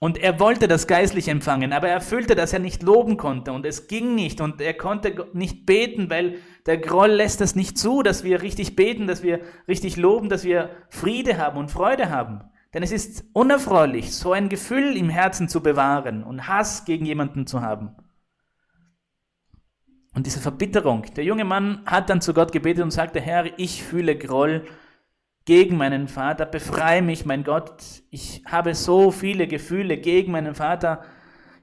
Und er wollte das geistlich empfangen, aber er fühlte, dass er nicht loben konnte und es ging nicht und er konnte nicht beten, weil der Groll lässt es nicht zu, dass wir richtig beten, dass wir richtig loben, dass wir Friede haben und Freude haben. Denn es ist unerfreulich, so ein Gefühl im Herzen zu bewahren und Hass gegen jemanden zu haben. Und diese Verbitterung. Der junge Mann hat dann zu Gott gebetet und sagte, Herr, ich fühle Groll gegen meinen Vater, befreie mich, mein Gott. Ich habe so viele Gefühle gegen meinen Vater.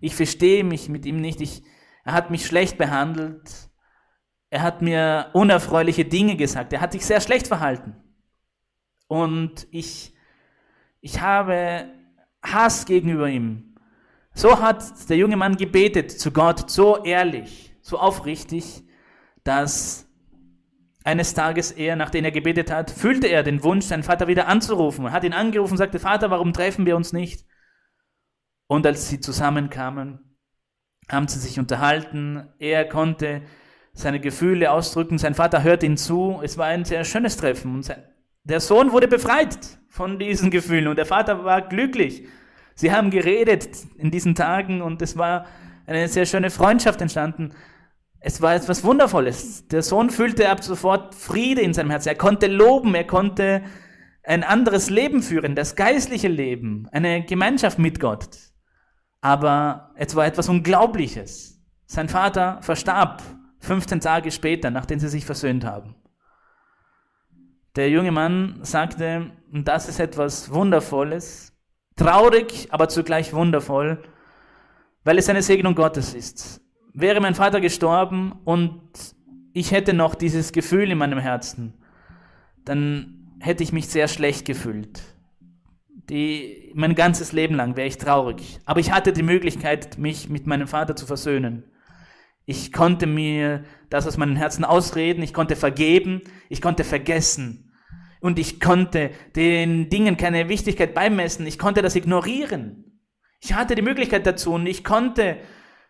Ich verstehe mich mit ihm nicht. Ich, er hat mich schlecht behandelt. Er hat mir unerfreuliche Dinge gesagt. Er hat sich sehr schlecht verhalten. Und ich, ich habe Hass gegenüber ihm. So hat der junge Mann gebetet zu Gott, so ehrlich, so aufrichtig, dass eines Tages er, nachdem er gebetet hat, fühlte er den Wunsch, seinen Vater wieder anzurufen. Er hat ihn angerufen und sagte, Vater, warum treffen wir uns nicht? Und als sie zusammenkamen, haben sie sich unterhalten. Er konnte seine Gefühle ausdrücken. Sein Vater hört ihn zu. Es war ein sehr schönes Treffen. Und sein, der Sohn wurde befreit von diesen Gefühlen und der Vater war glücklich. Sie haben geredet in diesen Tagen und es war eine sehr schöne Freundschaft entstanden. Es war etwas Wundervolles. Der Sohn fühlte ab sofort Friede in seinem Herzen. Er konnte loben, er konnte ein anderes Leben führen, das geistliche Leben, eine Gemeinschaft mit Gott. Aber es war etwas Unglaubliches. Sein Vater verstarb 15 Tage später, nachdem sie sich versöhnt haben. Der junge Mann sagte, und das ist etwas Wundervolles, traurig, aber zugleich wundervoll, weil es eine Segnung Gottes ist wäre mein Vater gestorben und ich hätte noch dieses Gefühl in meinem Herzen, dann hätte ich mich sehr schlecht gefühlt. Die, mein ganzes Leben lang wäre ich traurig. Aber ich hatte die Möglichkeit, mich mit meinem Vater zu versöhnen. Ich konnte mir das aus meinem Herzen ausreden, ich konnte vergeben, ich konnte vergessen. Und ich konnte den Dingen keine Wichtigkeit beimessen, ich konnte das ignorieren. Ich hatte die Möglichkeit dazu und ich konnte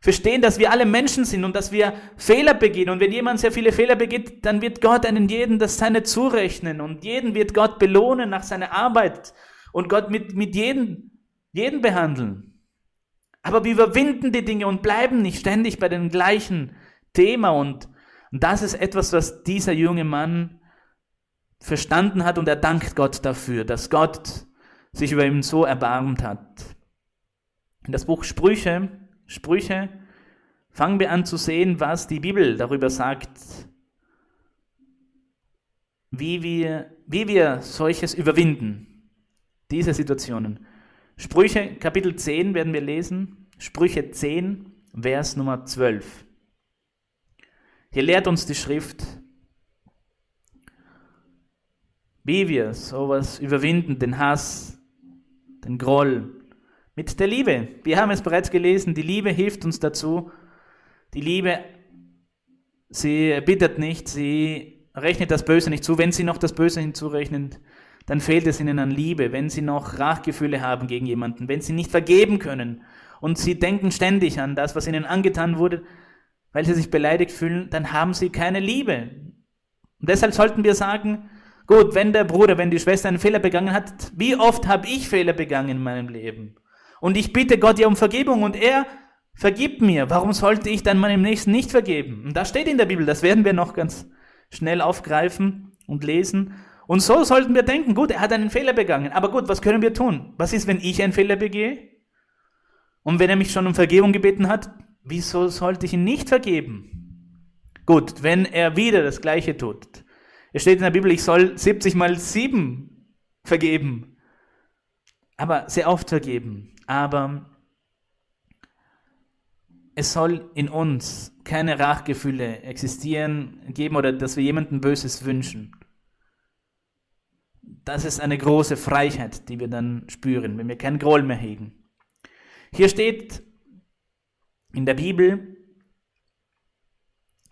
verstehen, dass wir alle Menschen sind und dass wir Fehler begehen. Und wenn jemand sehr viele Fehler begeht, dann wird Gott einen jeden das seine zurechnen und jeden wird Gott belohnen nach seiner Arbeit und Gott mit, mit jedem, jeden behandeln. Aber wir überwinden die Dinge und bleiben nicht ständig bei dem gleichen Thema und, und das ist etwas, was dieser junge Mann verstanden hat und er dankt Gott dafür, dass Gott sich über ihn so erbarmt hat. In das Buch Sprüche Sprüche, fangen wir an zu sehen, was die Bibel darüber sagt, wie wir, wie wir solches überwinden, diese Situationen. Sprüche Kapitel 10 werden wir lesen, Sprüche 10, Vers Nummer 12. Hier lehrt uns die Schrift, wie wir sowas überwinden, den Hass, den Groll, mit der Liebe. Wir haben es bereits gelesen, die Liebe hilft uns dazu. Die Liebe, sie bittet nicht, sie rechnet das Böse nicht zu. Wenn sie noch das Böse hinzurechnen, dann fehlt es ihnen an Liebe. Wenn sie noch Rachgefühle haben gegen jemanden, wenn sie nicht vergeben können und sie denken ständig an das, was ihnen angetan wurde, weil sie sich beleidigt fühlen, dann haben sie keine Liebe. Und deshalb sollten wir sagen, gut, wenn der Bruder, wenn die Schwester einen Fehler begangen hat, wie oft habe ich Fehler begangen in meinem Leben? Und ich bitte Gott ja um Vergebung und er vergibt mir. Warum sollte ich dann meinem Nächsten nicht vergeben? Und das steht in der Bibel, das werden wir noch ganz schnell aufgreifen und lesen. Und so sollten wir denken, gut, er hat einen Fehler begangen. Aber gut, was können wir tun? Was ist, wenn ich einen Fehler begehe? Und wenn er mich schon um Vergebung gebeten hat, wieso sollte ich ihn nicht vergeben? Gut, wenn er wieder das Gleiche tut. Es steht in der Bibel, ich soll 70 mal 7 vergeben. Aber sehr oft vergeben aber es soll in uns keine Rachgefühle existieren, geben oder dass wir jemandem Böses wünschen. Das ist eine große Freiheit, die wir dann spüren, wenn wir keinen Groll mehr hegen. Hier steht in der Bibel,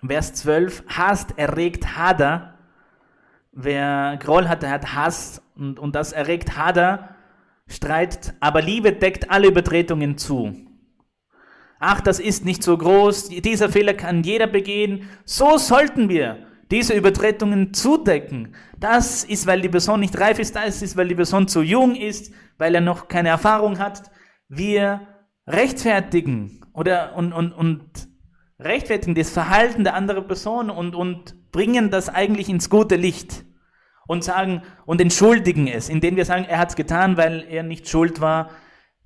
Vers 12, Hast erregt Hader. Wer Groll hat, der hat Hass und, und das erregt Hader Streit, aber Liebe deckt alle Übertretungen zu. Ach, das ist nicht so groß, dieser Fehler kann jeder begehen. So sollten wir diese Übertretungen zudecken. Das ist, weil die Person nicht reif ist, das ist, weil die Person zu jung ist, weil er noch keine Erfahrung hat. wir rechtfertigen oder und, und, und rechtfertigen das Verhalten der anderen Person und, und bringen das eigentlich ins gute Licht und sagen und entschuldigen es, indem wir sagen, er hat es getan, weil er nicht schuld war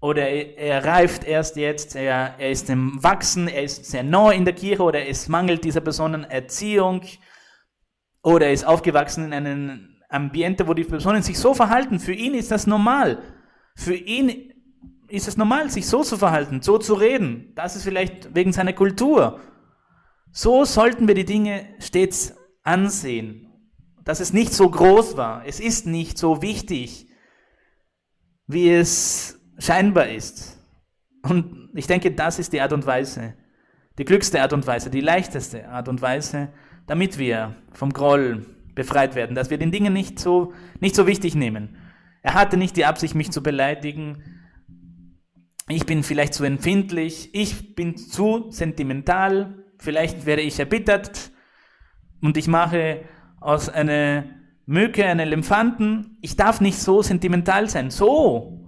oder er, er reift erst jetzt, er, er ist im Wachsen, er ist sehr neu in der Kirche oder es mangelt dieser Person Erziehung oder er ist aufgewachsen in einem Ambiente, wo die Personen sich so verhalten. Für ihn ist das normal. Für ihn ist es normal, sich so zu verhalten, so zu reden. Das ist vielleicht wegen seiner Kultur. So sollten wir die Dinge stets ansehen, dass es nicht so groß war. Es ist nicht so wichtig, wie es scheinbar ist. Und ich denke, das ist die Art und Weise, die glückste Art und Weise, die leichteste Art und Weise, damit wir vom Groll befreit werden, dass wir den Dingen nicht so, nicht so wichtig nehmen. Er hatte nicht die Absicht, mich zu beleidigen. Ich bin vielleicht zu empfindlich. Ich bin zu sentimental. Vielleicht werde ich erbittert und ich mache aus einer Mücke einen Elefanten. Ich darf nicht so sentimental sein. So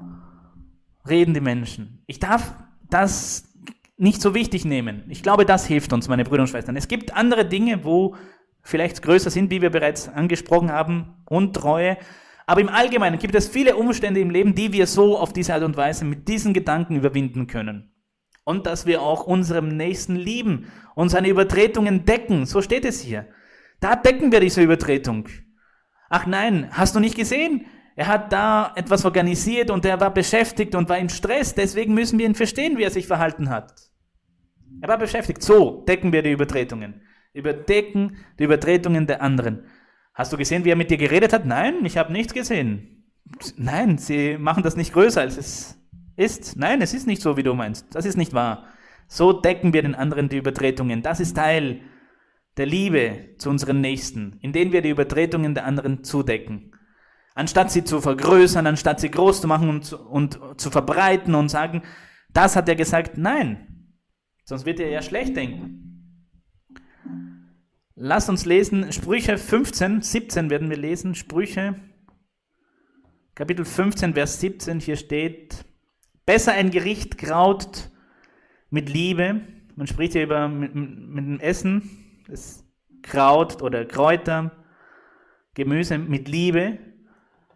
reden die Menschen. Ich darf das nicht so wichtig nehmen. Ich glaube, das hilft uns, meine Brüder und Schwestern. Es gibt andere Dinge, wo vielleicht größer sind, wie wir bereits angesprochen haben, Untreue. Aber im Allgemeinen gibt es viele Umstände im Leben, die wir so auf diese Art und Weise mit diesen Gedanken überwinden können. Und dass wir auch unserem Nächsten lieben und seine Übertretungen decken. So steht es hier. Da decken wir diese Übertretung. Ach nein, hast du nicht gesehen? Er hat da etwas organisiert und er war beschäftigt und war in Stress. Deswegen müssen wir ihn verstehen, wie er sich verhalten hat. Er war beschäftigt. So decken wir die Übertretungen überdecken die Übertretungen der anderen. Hast du gesehen, wie er mit dir geredet hat? Nein, ich habe nichts gesehen. Nein, sie machen das nicht größer, als es ist. Nein, es ist nicht so, wie du meinst. Das ist nicht wahr. So decken wir den anderen die Übertretungen. Das ist Teil der Liebe zu unseren Nächsten, indem wir die Übertretungen der anderen zudecken. Anstatt sie zu vergrößern, anstatt sie groß zu machen und, und zu verbreiten und sagen, das hat er gesagt, nein. Sonst wird er ja schlecht denken. Lass uns lesen Sprüche 15, 17 werden wir lesen. Sprüche, Kapitel 15, Vers 17. Hier steht, besser ein Gericht graut mit Liebe. Man spricht hier über mit, mit dem Essen, das Kraut oder Kräuter, Gemüse mit Liebe,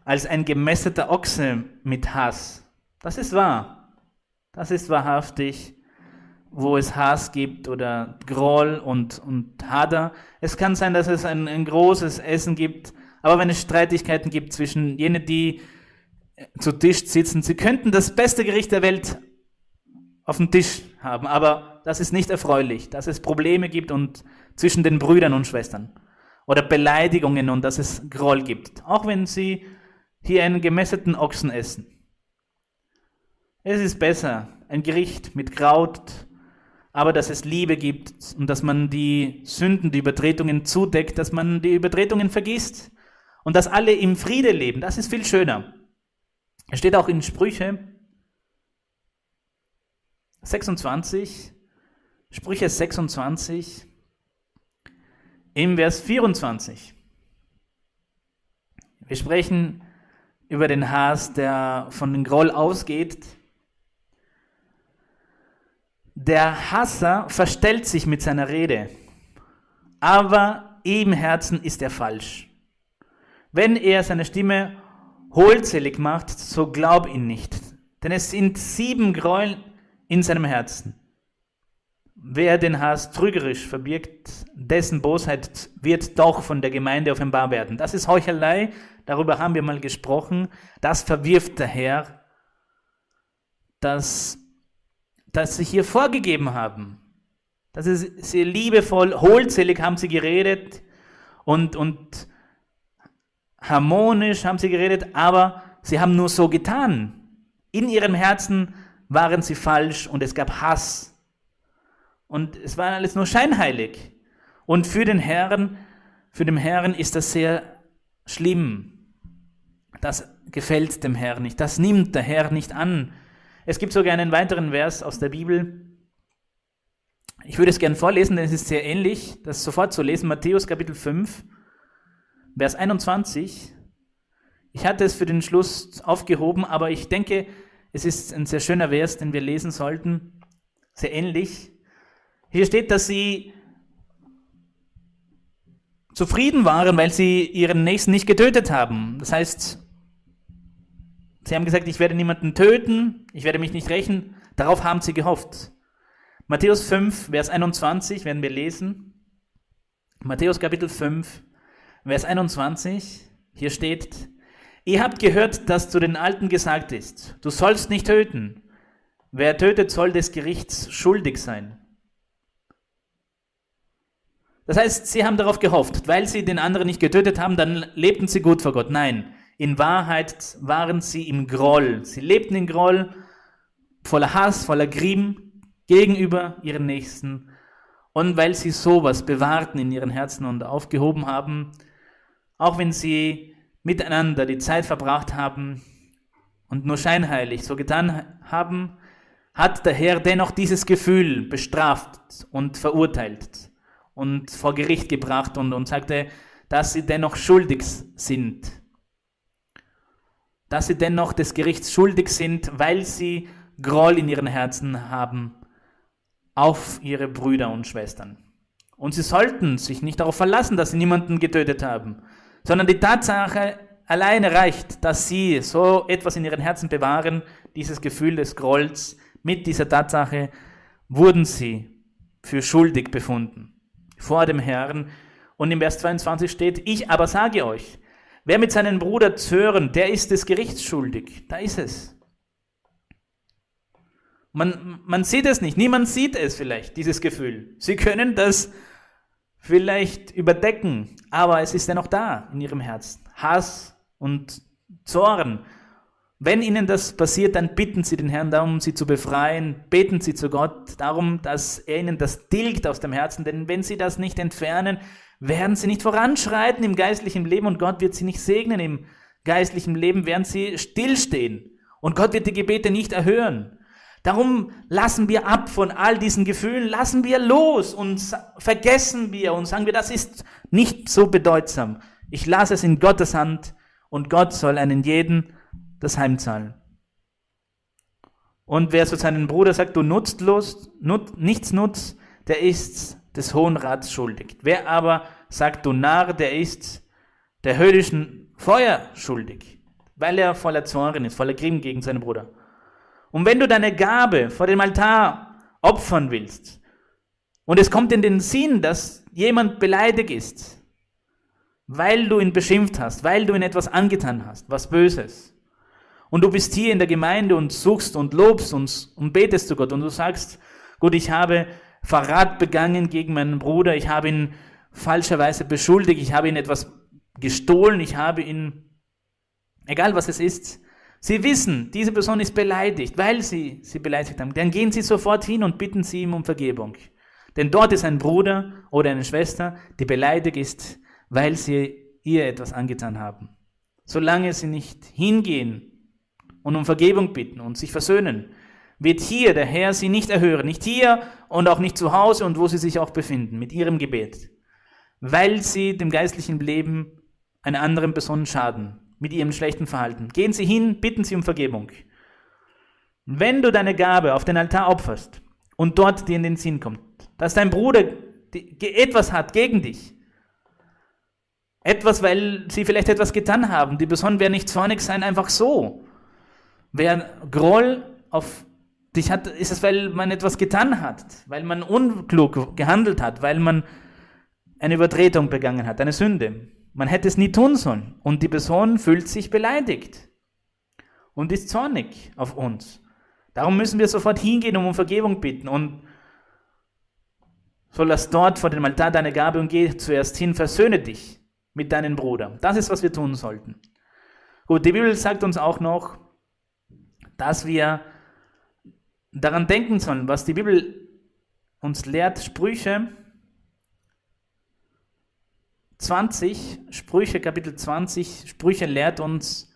als ein gemästeter Ochse mit Hass. Das ist wahr. Das ist wahrhaftig wo es Hass gibt oder Groll und, und Hader. Es kann sein, dass es ein, ein großes Essen gibt, aber wenn es Streitigkeiten gibt zwischen jenen, die zu Tisch sitzen, sie könnten das beste Gericht der Welt auf dem Tisch haben, aber das ist nicht erfreulich, dass es Probleme gibt und zwischen den Brüdern und Schwestern oder Beleidigungen und dass es Groll gibt, auch wenn sie hier einen gemesseten Ochsen essen. Es ist besser, ein Gericht mit Kraut aber dass es Liebe gibt und dass man die Sünden, die Übertretungen zudeckt, dass man die Übertretungen vergisst und dass alle im Friede leben. Das ist viel schöner. Es steht auch in Sprüche 26, Sprüche 26, im Vers 24. Wir sprechen über den Hass, der von dem Groll ausgeht der Hasser verstellt sich mit seiner Rede, aber im Herzen ist er falsch. Wenn er seine Stimme hohlzählig macht, so glaub ihn nicht, denn es sind sieben Gräuel in seinem Herzen. Wer den Hass trügerisch verbirgt, dessen Bosheit wird doch von der Gemeinde offenbar werden. Das ist Heuchelei, darüber haben wir mal gesprochen. Das verwirft der Herr. Das das sie hier vorgegeben haben. Das ist sehr liebevoll, hohlzählig haben sie geredet und, und harmonisch haben sie geredet, aber sie haben nur so getan. In ihrem Herzen waren sie falsch und es gab Hass. Und es war alles nur scheinheilig. Und für den Herrn, für den Herrn ist das sehr schlimm. Das gefällt dem Herrn nicht. Das nimmt der Herr nicht an. Es gibt sogar einen weiteren Vers aus der Bibel. Ich würde es gerne vorlesen, denn es ist sehr ähnlich. Das sofort zu lesen. Matthäus Kapitel 5, Vers 21. Ich hatte es für den Schluss aufgehoben, aber ich denke, es ist ein sehr schöner Vers, den wir lesen sollten, sehr ähnlich. Hier steht, dass sie zufrieden waren, weil sie ihren Nächsten nicht getötet haben. Das heißt, sie haben gesagt, ich werde niemanden töten, ich werde mich nicht rächen. Darauf haben sie gehofft. Matthäus 5, Vers 21 werden wir lesen. Matthäus Kapitel 5, Vers 21. Hier steht, ihr habt gehört, dass zu den Alten gesagt ist, du sollst nicht töten. Wer tötet, soll des Gerichts schuldig sein. Das heißt, sie haben darauf gehofft, weil sie den anderen nicht getötet haben, dann lebten sie gut vor Gott. Nein, in Wahrheit waren sie im Groll. Sie lebten in Groll, voller Hass, voller Grimm gegenüber ihren Nächsten. Und weil sie sowas bewahrten in ihren Herzen und aufgehoben haben, auch wenn sie miteinander die Zeit verbracht haben und nur scheinheilig so getan haben, hat der Herr dennoch dieses Gefühl bestraft und verurteilt und vor Gericht gebracht und, und sagte, dass sie dennoch schuldig sind. Dass sie dennoch des Gerichts schuldig sind, weil sie Groll in ihren Herzen haben auf ihre Brüder und Schwestern. Und sie sollten sich nicht darauf verlassen, dass sie niemanden getötet haben, sondern die Tatsache alleine reicht, dass sie so etwas in ihren Herzen bewahren, dieses Gefühl des Grolls. Mit dieser Tatsache wurden sie für schuldig befunden vor dem Herrn. Und im Vers 22 steht, ich aber sage euch, wer mit seinem Bruder zören, der ist des Gerichts schuldig. Da ist es. Man, man sieht es nicht, niemand sieht es vielleicht, dieses Gefühl. Sie können das vielleicht überdecken, aber es ist dennoch da in ihrem Herzen. Hass und Zorn wenn ihnen das passiert, dann bitten sie den Herrn darum, sie zu befreien, beten sie zu Gott darum, dass er ihnen das tilgt aus dem Herzen, denn wenn sie das nicht entfernen, werden sie nicht voranschreiten im geistlichen Leben und Gott wird sie nicht segnen im geistlichen Leben, werden sie stillstehen und Gott wird die Gebete nicht erhören. Darum lassen wir ab von all diesen Gefühlen, lassen wir los und vergessen wir und sagen wir, das ist nicht so bedeutsam. Ich lasse es in Gottes Hand und Gott soll einen jeden das Heimzahlen. Und wer zu seinem Bruder sagt, du nutzlos, nut, nichts nutzt, der ist des Hohen Rats schuldig. Wer aber sagt, du Narr, der ist der höllischen Feuer schuldig, weil er voller Zorn ist, voller Grimm gegen seinen Bruder. Und wenn du deine Gabe vor dem Altar opfern willst, und es kommt in den Sinn, dass jemand beleidigt ist, weil du ihn beschimpft hast, weil du ihn etwas angetan hast, was Böses, und du bist hier in der Gemeinde und suchst und lobst und, und betest zu Gott und du sagst, Gott, ich habe Verrat begangen gegen meinen Bruder, ich habe ihn falscherweise beschuldigt, ich habe ihn etwas gestohlen, ich habe ihn, egal was es ist, Sie wissen, diese Person ist beleidigt, weil sie sie beleidigt haben. Dann gehen Sie sofort hin und bitten Sie ihm um Vergebung. Denn dort ist ein Bruder oder eine Schwester, die beleidigt ist, weil sie ihr etwas angetan haben. Solange sie nicht hingehen und um Vergebung bitten und sich versöhnen, wird hier der Herr sie nicht erhören, nicht hier und auch nicht zu Hause und wo sie sich auch befinden, mit ihrem Gebet, weil sie dem geistlichen Leben einer anderen Person schaden, mit ihrem schlechten Verhalten. Gehen Sie hin, bitten Sie um Vergebung. Wenn du deine Gabe auf den Altar opferst und dort dir in den Sinn kommt, dass dein Bruder etwas hat gegen dich, etwas, weil sie vielleicht etwas getan haben, die Person wird nicht zornig sein, einfach so, Wer Groll auf dich hat, ist es, weil man etwas getan hat, weil man unklug gehandelt hat, weil man eine Übertretung begangen hat, eine Sünde. Man hätte es nie tun sollen. Und die Person fühlt sich beleidigt und ist zornig auf uns. Darum müssen wir sofort hingehen und um Vergebung bitten und so lass dort vor dem Altar deine Gabe und geh zuerst hin, versöhne dich mit deinem Bruder. Das ist, was wir tun sollten. Gut, die Bibel sagt uns auch noch, dass wir daran denken sollen, was die Bibel uns lehrt, Sprüche 20, Sprüche Kapitel 20, Sprüche lehrt uns,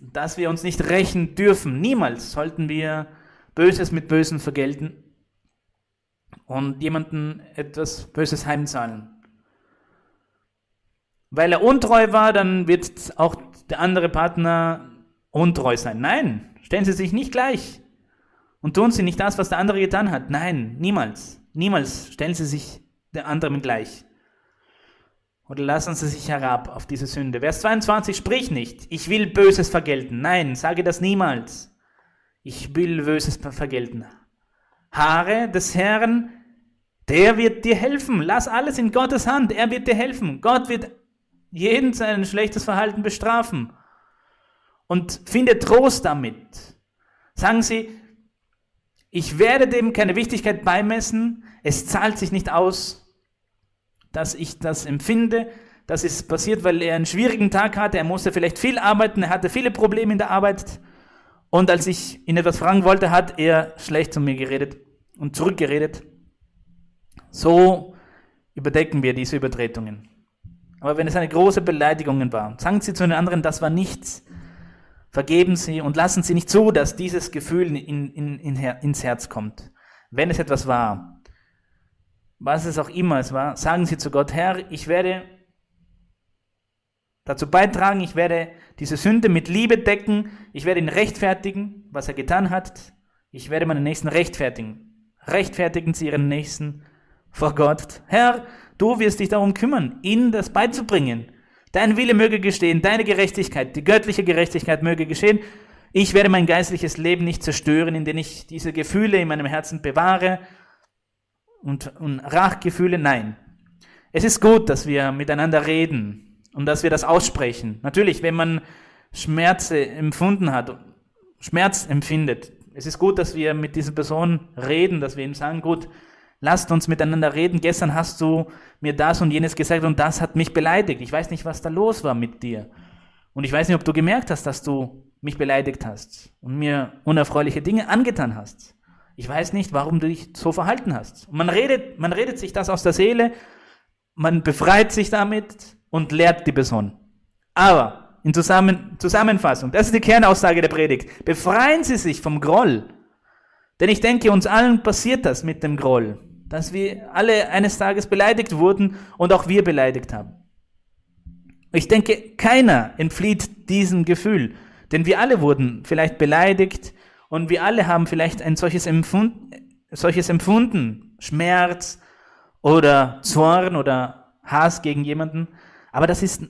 dass wir uns nicht rächen dürfen. Niemals sollten wir Böses mit Bösen vergelten und jemanden etwas Böses heimzahlen. Weil er untreu war, dann wird auch der andere Partner untreu sein. Nein, Stellen Sie sich nicht gleich und tun Sie nicht das, was der andere getan hat. Nein, niemals. Niemals stellen Sie sich der anderen gleich. Oder lassen Sie sich herab auf diese Sünde. Vers 22, sprich nicht, ich will Böses vergelten. Nein, sage das niemals. Ich will Böses vergelten. Haare des Herrn, der wird dir helfen. Lass alles in Gottes Hand. Er wird dir helfen. Gott wird jeden sein schlechtes Verhalten bestrafen. Und finde Trost damit. Sagen Sie, ich werde dem keine Wichtigkeit beimessen. Es zahlt sich nicht aus dass ich das empfinde. Das ist passiert, weil er einen schwierigen Tag hatte. Er musste vielleicht viel arbeiten. Er hatte viele Probleme in der Arbeit. Und als ich ihn etwas fragen wollte, hat er schlecht zu mir geredet und zurückgeredet. So überdecken wir diese Übertretungen. Aber wenn es eine große Beleidigung war, sagen Sie zu den anderen, das war nichts. Vergeben Sie und lassen Sie nicht zu, dass dieses Gefühl in, in, in, ins Herz kommt. Wenn es etwas war, was es auch immer es war, sagen Sie zu Gott, Herr, ich werde dazu beitragen, ich werde diese Sünde mit Liebe decken, ich werde ihn rechtfertigen, was er getan hat, ich werde meinen Nächsten rechtfertigen. Rechtfertigen Sie Ihren Nächsten vor Gott. Herr, du wirst dich darum kümmern, ihnen das beizubringen. Dein Wille möge geschehen, deine Gerechtigkeit, die göttliche Gerechtigkeit möge geschehen. Ich werde mein geistliches Leben nicht zerstören, indem ich diese Gefühle in meinem Herzen bewahre und, und Rachgefühle, nein. Es ist gut, dass wir miteinander reden und dass wir das aussprechen. Natürlich, wenn man Schmerz empfunden hat, Schmerz empfindet, es ist gut, dass wir mit dieser Person reden, dass wir ihm sagen, gut, lasst uns miteinander reden. Gestern hast du mir das und jenes gesagt und das hat mich beleidigt. Ich weiß nicht, was da los war mit dir. Und ich weiß nicht, ob du gemerkt hast, dass du mich beleidigt hast und mir unerfreuliche Dinge angetan hast. Ich weiß nicht, warum du dich so verhalten hast. man redet, man redet sich das aus der Seele, man befreit sich damit und lehrt die Person. Aber in Zusammen Zusammenfassung, das ist die Kernaussage der Predigt. Befreien Sie sich vom Groll. Denn ich denke, uns allen passiert das mit dem Groll, dass wir alle eines Tages beleidigt wurden und auch wir beleidigt haben. Ich denke, keiner entflieht diesem Gefühl, denn wir alle wurden vielleicht beleidigt, und wir alle haben vielleicht ein solches, Empfund, solches Empfunden, Schmerz oder Zorn oder Hass gegen jemanden. Aber das ist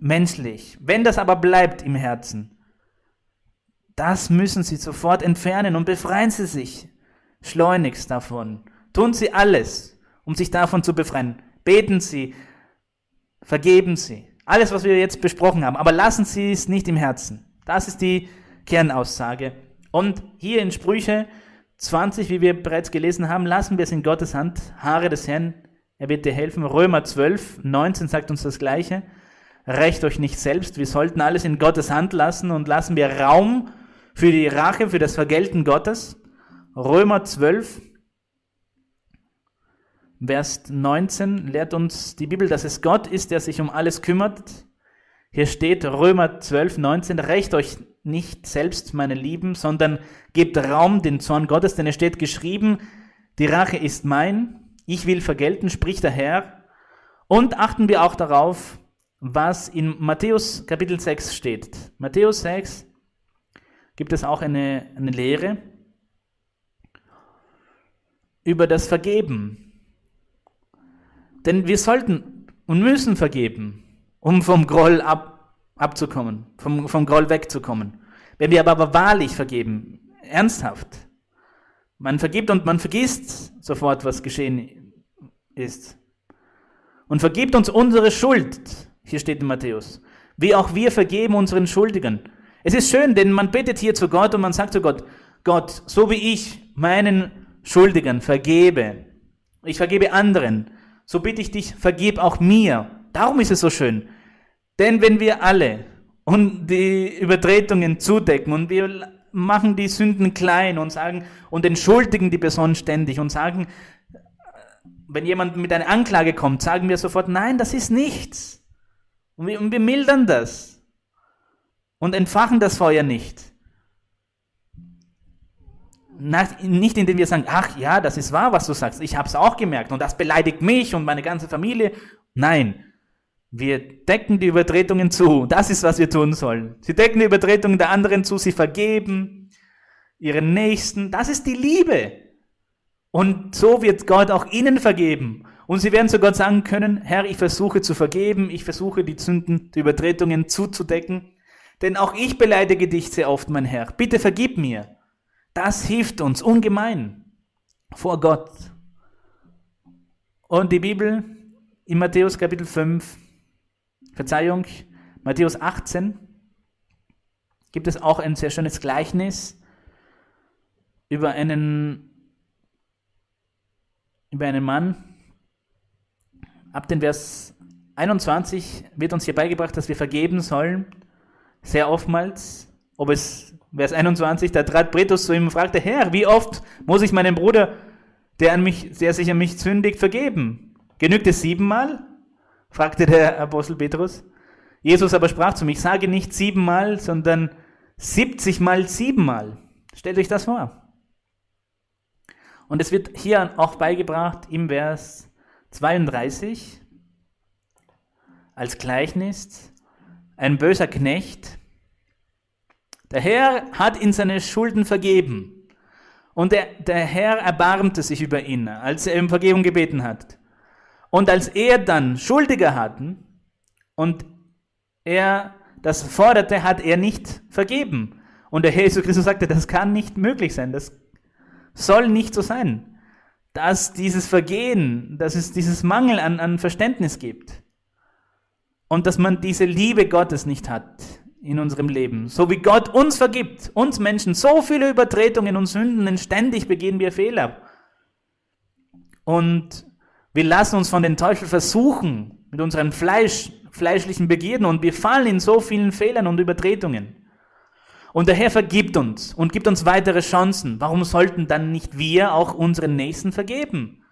menschlich. Wenn das aber bleibt im Herzen, das müssen Sie sofort entfernen und befreien Sie sich schleunigst davon. Tun Sie alles, um sich davon zu befreien. Beten Sie, vergeben Sie. Alles, was wir jetzt besprochen haben. Aber lassen Sie es nicht im Herzen. Das ist die Kernaussage. Und hier in Sprüche 20, wie wir bereits gelesen haben, lassen wir es in Gottes Hand, Haare des Herrn, er wird dir helfen. Römer 12, 19 sagt uns das Gleiche. Recht euch nicht selbst, wir sollten alles in Gottes Hand lassen und lassen wir Raum für die Rache, für das Vergelten Gottes. Römer 12, Vers 19 lehrt uns die Bibel, dass es Gott ist, der sich um alles kümmert. Hier steht Römer 12, 19, recht euch nicht selbst, meine Lieben, sondern gebt Raum den Zorn Gottes, denn es steht geschrieben, die Rache ist mein, ich will vergelten, spricht der Herr. Und achten wir auch darauf, was in Matthäus Kapitel 6 steht. Matthäus 6 gibt es auch eine, eine Lehre über das Vergeben. Denn wir sollten und müssen vergeben um vom Groll ab, abzukommen, vom, vom Groll wegzukommen. Wenn wir aber wahrlich vergeben, ernsthaft, man vergibt und man vergisst sofort, was geschehen ist. Und vergibt uns unsere Schuld, hier steht in Matthäus, wie auch wir vergeben unseren Schuldigern. Es ist schön, denn man betet hier zu Gott und man sagt zu Gott, Gott, so wie ich meinen Schuldigern vergebe, ich vergebe anderen, so bitte ich dich, vergib auch mir. Darum ist es so schön. Denn wenn wir alle und die Übertretungen zudecken und wir machen die Sünden klein und sagen und entschuldigen die Person ständig und sagen, wenn jemand mit einer Anklage kommt, sagen wir sofort, nein, das ist nichts. Und wir, und wir mildern das und entfachen das Feuer nicht. Nicht indem wir sagen, ach ja, das ist wahr, was du sagst, ich habe es auch gemerkt und das beleidigt mich und meine ganze Familie. Nein, wir decken die Übertretungen zu. Das ist, was wir tun sollen. Sie decken die Übertretungen der anderen zu, sie vergeben, ihren Nächsten. Das ist die Liebe. Und so wird Gott auch ihnen vergeben. Und sie werden zu Gott sagen können, Herr, ich versuche zu vergeben, ich versuche die Sünden, die Übertretungen zuzudecken, denn auch ich beleidige dich sehr oft, mein Herr. Bitte vergib mir. Das hilft uns ungemein vor Gott. Und die Bibel in Matthäus Kapitel 5, Verzeihung, Matthäus 18, gibt es auch ein sehr schönes Gleichnis über einen, über einen Mann. Ab den Vers 21 wird uns hier beigebracht, dass wir vergeben sollen. Sehr oftmals, ob es Vers 21, da trat Petrus zu ihm und fragte, Herr, wie oft muss ich meinem Bruder, der, an mich, der sich an mich sündigt, vergeben? Genügt es siebenmal? fragte der Apostel Petrus. Jesus aber sprach zu mir, ich sage nicht siebenmal, sondern 70 mal siebenmal. Stellt euch das vor. Und es wird hier auch beigebracht im Vers 32 als Gleichnis, ein böser Knecht, der Herr hat ihn seine Schulden vergeben. Und der, der Herr erbarmte sich über ihn, als er um Vergebung gebeten hat. Und als er dann Schuldige hatten und er das forderte, hat er nicht vergeben. Und der Herr Jesus Christus sagte, das kann nicht möglich sein, das soll nicht so sein, dass dieses Vergehen, dass es dieses Mangel an, an Verständnis gibt und dass man diese Liebe Gottes nicht hat in unserem Leben. So wie Gott uns vergibt, uns Menschen, so viele Übertretungen und Sünden, denn ständig begehen wir Fehler. Und wir lassen uns von den Teufel versuchen mit unserem Fleisch, fleischlichen Begierden und wir fallen in so vielen Fehlern und Übertretungen. Und der Herr vergibt uns und gibt uns weitere Chancen. Warum sollten dann nicht wir auch unseren Nächsten vergeben?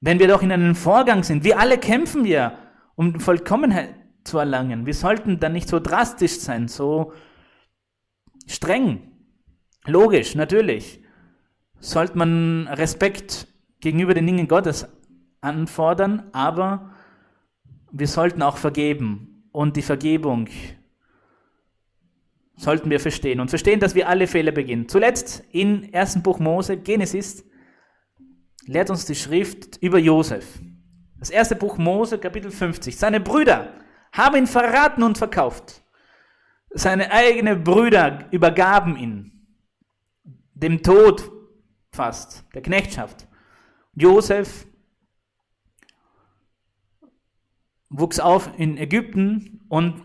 Wenn wir doch in einem Vorgang sind, wir alle kämpfen wir, um Vollkommenheit zu erlangen. Wir sollten dann nicht so drastisch sein, so streng. Logisch, natürlich. Sollte man Respekt gegenüber den Dingen Gottes anfordern, aber wir sollten auch vergeben und die Vergebung sollten wir verstehen und verstehen, dass wir alle Fehler beginnen. Zuletzt in 1. Buch Mose, Genesis, lehrt uns die Schrift über Josef. Das erste Buch Mose, Kapitel 50. Seine Brüder haben ihn verraten und verkauft. Seine eigenen Brüder übergaben ihn dem Tod fast, der Knechtschaft. Josef wuchs auf in Ägypten und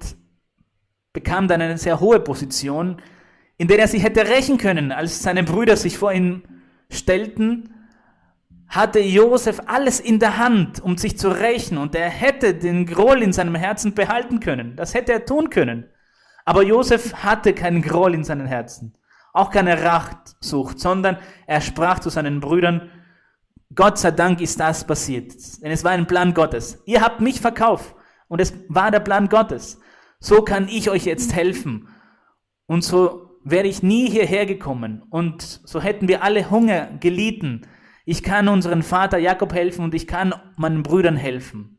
bekam dann eine sehr hohe Position, in der er sich hätte rächen können, als seine Brüder sich vor ihn stellten, hatte Josef alles in der Hand, um sich zu rächen, und er hätte den Groll in seinem Herzen behalten können. Das hätte er tun können. Aber Josef hatte keinen Groll in seinem Herzen, auch keine Rachsucht, sondern er sprach zu seinen Brüdern, Gott sei Dank ist das passiert, denn es war ein Plan Gottes. Ihr habt mich verkauft und es war der Plan Gottes. So kann ich euch jetzt helfen. Und so wäre ich nie hierher gekommen und so hätten wir alle Hunger gelitten. Ich kann unseren Vater Jakob helfen und ich kann meinen Brüdern helfen.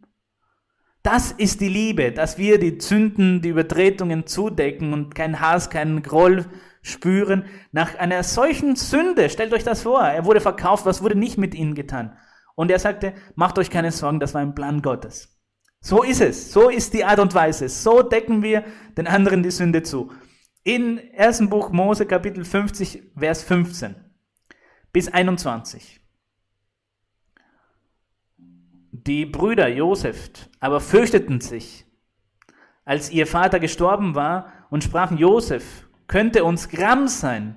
Das ist die Liebe, dass wir die Sünden, die Übertretungen zudecken und keinen Hass, keinen Groll spüren. Nach einer solchen Sünde, stellt euch das vor, er wurde verkauft, was wurde nicht mit ihnen getan? Und er sagte, macht euch keine Sorgen, das war ein Plan Gottes. So ist es, so ist die Art und Weise, so decken wir den anderen die Sünde zu. In 1. Buch Mose Kapitel 50, Vers 15 bis 21. Die Brüder Josef aber fürchteten sich, als ihr Vater gestorben war, und sprachen, Josef könnte uns Gramm sein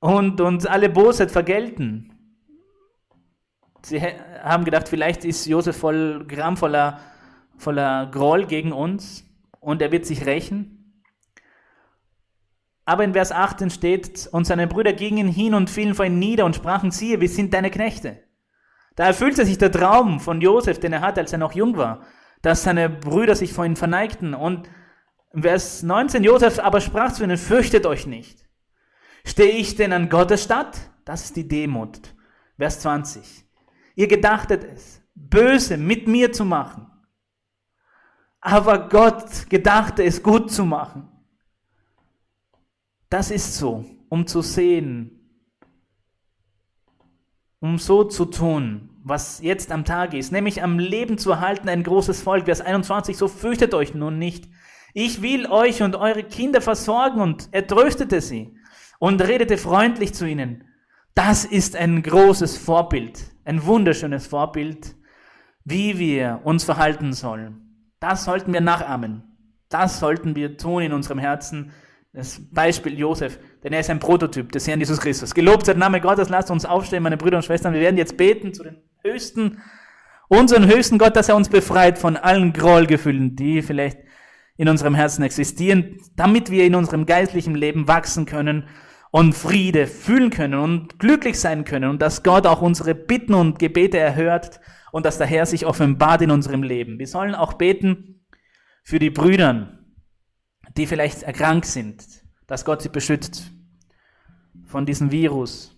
und uns alle Bosheit vergelten. Sie haben gedacht, vielleicht ist Josef voll Gramm, voller, voller Groll gegen uns und er wird sich rächen. Aber in Vers 18 steht, und seine Brüder gingen hin und fielen vor ihm nieder und sprachen, siehe, wir sind deine Knechte. Da erfüllte sich der Traum von Josef, den er hatte, als er noch jung war, dass seine Brüder sich vor ihm verneigten. Und Vers 19, Josef aber sprach zu ihnen, fürchtet euch nicht. Stehe ich denn an Gottes Stadt? Das ist die Demut. Vers 20. Ihr gedachtet es, böse mit mir zu machen. Aber Gott gedachte es gut zu machen. Das ist so. um zu sehen, um so zu tun, was jetzt am Tag ist, nämlich am Leben zu erhalten, ein großes Volk. Vers 21, so fürchtet euch nun nicht. Ich will euch und eure Kinder versorgen und er tröstete sie und redete freundlich zu ihnen. Das ist ein großes Vorbild, ein wunderschönes Vorbild, wie wir uns verhalten sollen. Das sollten wir nachahmen. Das sollten wir tun in unserem Herzen. Das Beispiel Josef, denn er ist ein Prototyp des Herrn Jesus Christus. Gelobt sei der Name Gottes, lasst uns aufstehen, meine Brüder und Schwestern. Wir werden jetzt beten zu den höchsten, unseren höchsten Gott, dass er uns befreit von allen Grollgefühlen, die vielleicht in unserem Herzen existieren, damit wir in unserem geistlichen Leben wachsen können und Friede fühlen können und glücklich sein können und dass Gott auch unsere Bitten und Gebete erhört und dass der Herr sich offenbart in unserem Leben. Wir sollen auch beten für die Brüder, die vielleicht erkrankt sind, dass Gott sie beschützt von diesem Virus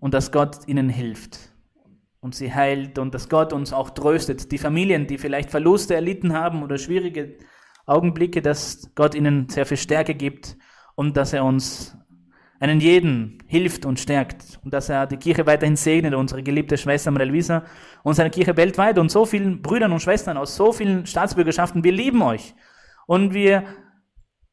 und dass Gott ihnen hilft und sie heilt und dass Gott uns auch tröstet. Die Familien, die vielleicht Verluste erlitten haben oder schwierige Augenblicke, dass Gott ihnen sehr viel Stärke gibt und dass er uns einen jeden hilft und stärkt und dass er die Kirche weiterhin segnet, unsere geliebte Schwester Maria Luisa und seine Kirche weltweit und so vielen Brüdern und Schwestern aus so vielen Staatsbürgerschaften. Wir lieben euch und wir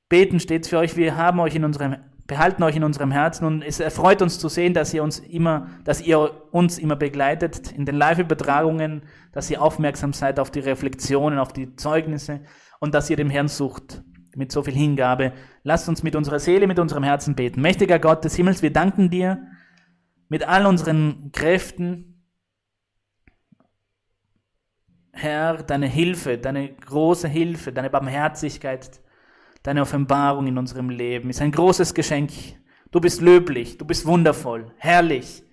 beten stets für euch. Wir haben euch in unserem, behalten euch in unserem Herzen und es erfreut uns zu sehen, dass ihr uns immer, dass ihr uns immer begleitet in den Live-Übertragungen, dass ihr aufmerksam seid auf die Reflexionen, auf die Zeugnisse und dass ihr dem Herrn sucht mit so viel Hingabe. Lasst uns mit unserer Seele, mit unserem Herzen beten. Mächtiger Gott des Himmels, wir danken dir mit all unseren Kräften, Herr, deine Hilfe, deine große Hilfe, deine Barmherzigkeit, deine Offenbarung in unserem Leben ist ein großes Geschenk. Du bist löblich, du bist wundervoll, herrlich.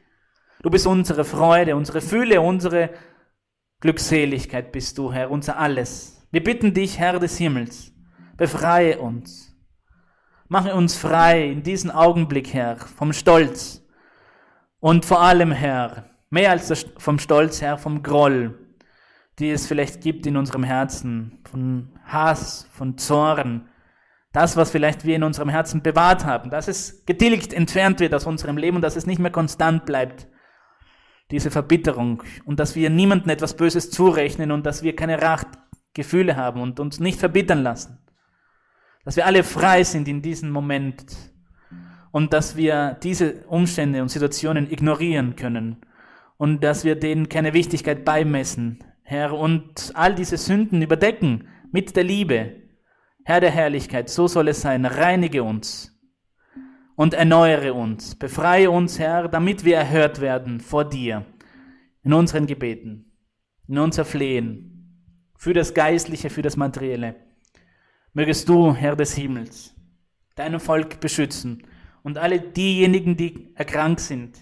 Du bist unsere Freude, unsere Fülle, unsere Glückseligkeit bist du, Herr, unser alles. Wir bitten dich, Herr des Himmels, befreie uns. Mache uns frei in diesem Augenblick, Herr, vom Stolz. Und vor allem, Herr, mehr als vom Stolz, Herr, vom Groll, die es vielleicht gibt in unserem Herzen, von Hass, von Zorn, das, was vielleicht wir in unserem Herzen bewahrt haben, dass es getilgt, entfernt wird aus unserem Leben und dass es nicht mehr konstant bleibt, diese Verbitterung. Und dass wir niemandem etwas Böses zurechnen und dass wir keine Rachtgefühle haben und uns nicht verbittern lassen, dass wir alle frei sind in diesem Moment und dass wir diese Umstände und Situationen ignorieren können und dass wir denen keine Wichtigkeit beimessen, Herr, und all diese Sünden überdecken mit der Liebe. Herr der Herrlichkeit, so soll es sein. Reinige uns und erneuere uns. Befreie uns, Herr, damit wir erhört werden vor dir in unseren Gebeten, in unser Flehen, für das Geistliche, für das Materielle. Mögest du, Herr des Himmels, dein Volk beschützen und alle diejenigen, die erkrankt sind,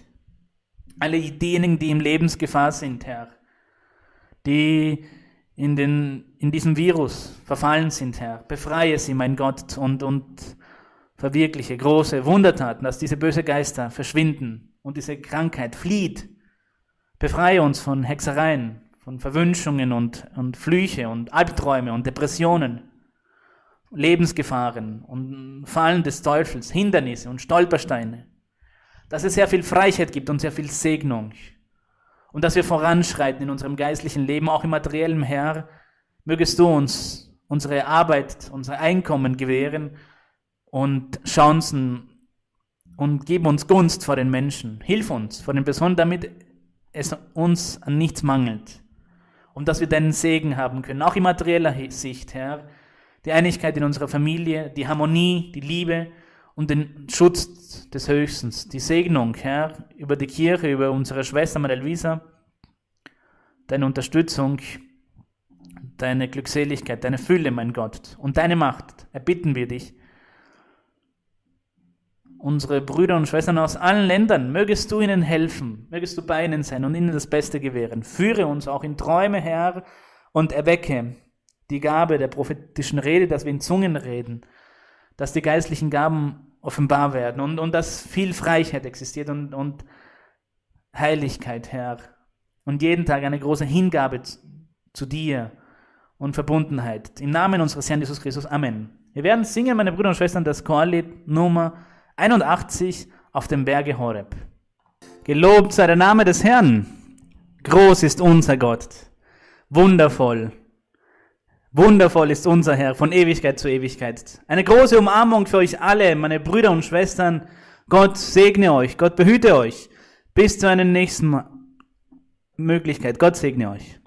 alle diejenigen, die in Lebensgefahr sind, Herr die in, den, in diesem Virus verfallen sind, Herr. Befreie sie, mein Gott, und, und verwirkliche große Wundertaten, dass diese böse Geister verschwinden und diese Krankheit flieht. Befreie uns von Hexereien, von Verwünschungen und, und Flüche und Albträume und Depressionen, Lebensgefahren und Fallen des Teufels, Hindernisse und Stolpersteine. Dass es sehr viel Freiheit gibt und sehr viel Segnung und dass wir voranschreiten in unserem geistlichen Leben, auch im materiellen Herr. Mögest du uns unsere Arbeit, unser Einkommen gewähren und Chancen und gib uns Gunst vor den Menschen. Hilf uns vor den Personen, damit es uns an nichts mangelt. Und dass wir deinen Segen haben können, auch in materieller Sicht, Herr. Die Einigkeit in unserer Familie, die Harmonie, die Liebe und den Schutz des Höchsten, die Segnung, Herr, über die Kirche, über unsere Schwester Maria Luisa, deine Unterstützung, deine Glückseligkeit, deine Fülle, mein Gott, und deine Macht, erbitten wir dich. Unsere Brüder und Schwestern aus allen Ländern, mögest du ihnen helfen, mögest du bei ihnen sein und ihnen das Beste gewähren. Führe uns auch in Träume, Herr, und erwecke die Gabe der prophetischen Rede, dass wir in Zungen reden, dass die geistlichen Gaben offenbar werden und, und dass viel Freiheit existiert und, und Heiligkeit, Herr. Und jeden Tag eine große Hingabe zu, zu dir und Verbundenheit. Im Namen unseres Herrn Jesus Christus. Amen. Wir werden singen, meine Brüder und Schwestern, das Chorlied Nummer 81 auf dem Berge Horeb. Gelobt sei der Name des Herrn. Groß ist unser Gott. Wundervoll. Wundervoll ist unser Herr von Ewigkeit zu Ewigkeit. Eine große Umarmung für euch alle, meine Brüder und Schwestern. Gott segne euch, Gott behüte euch. Bis zu einer nächsten Möglichkeit. Gott segne euch.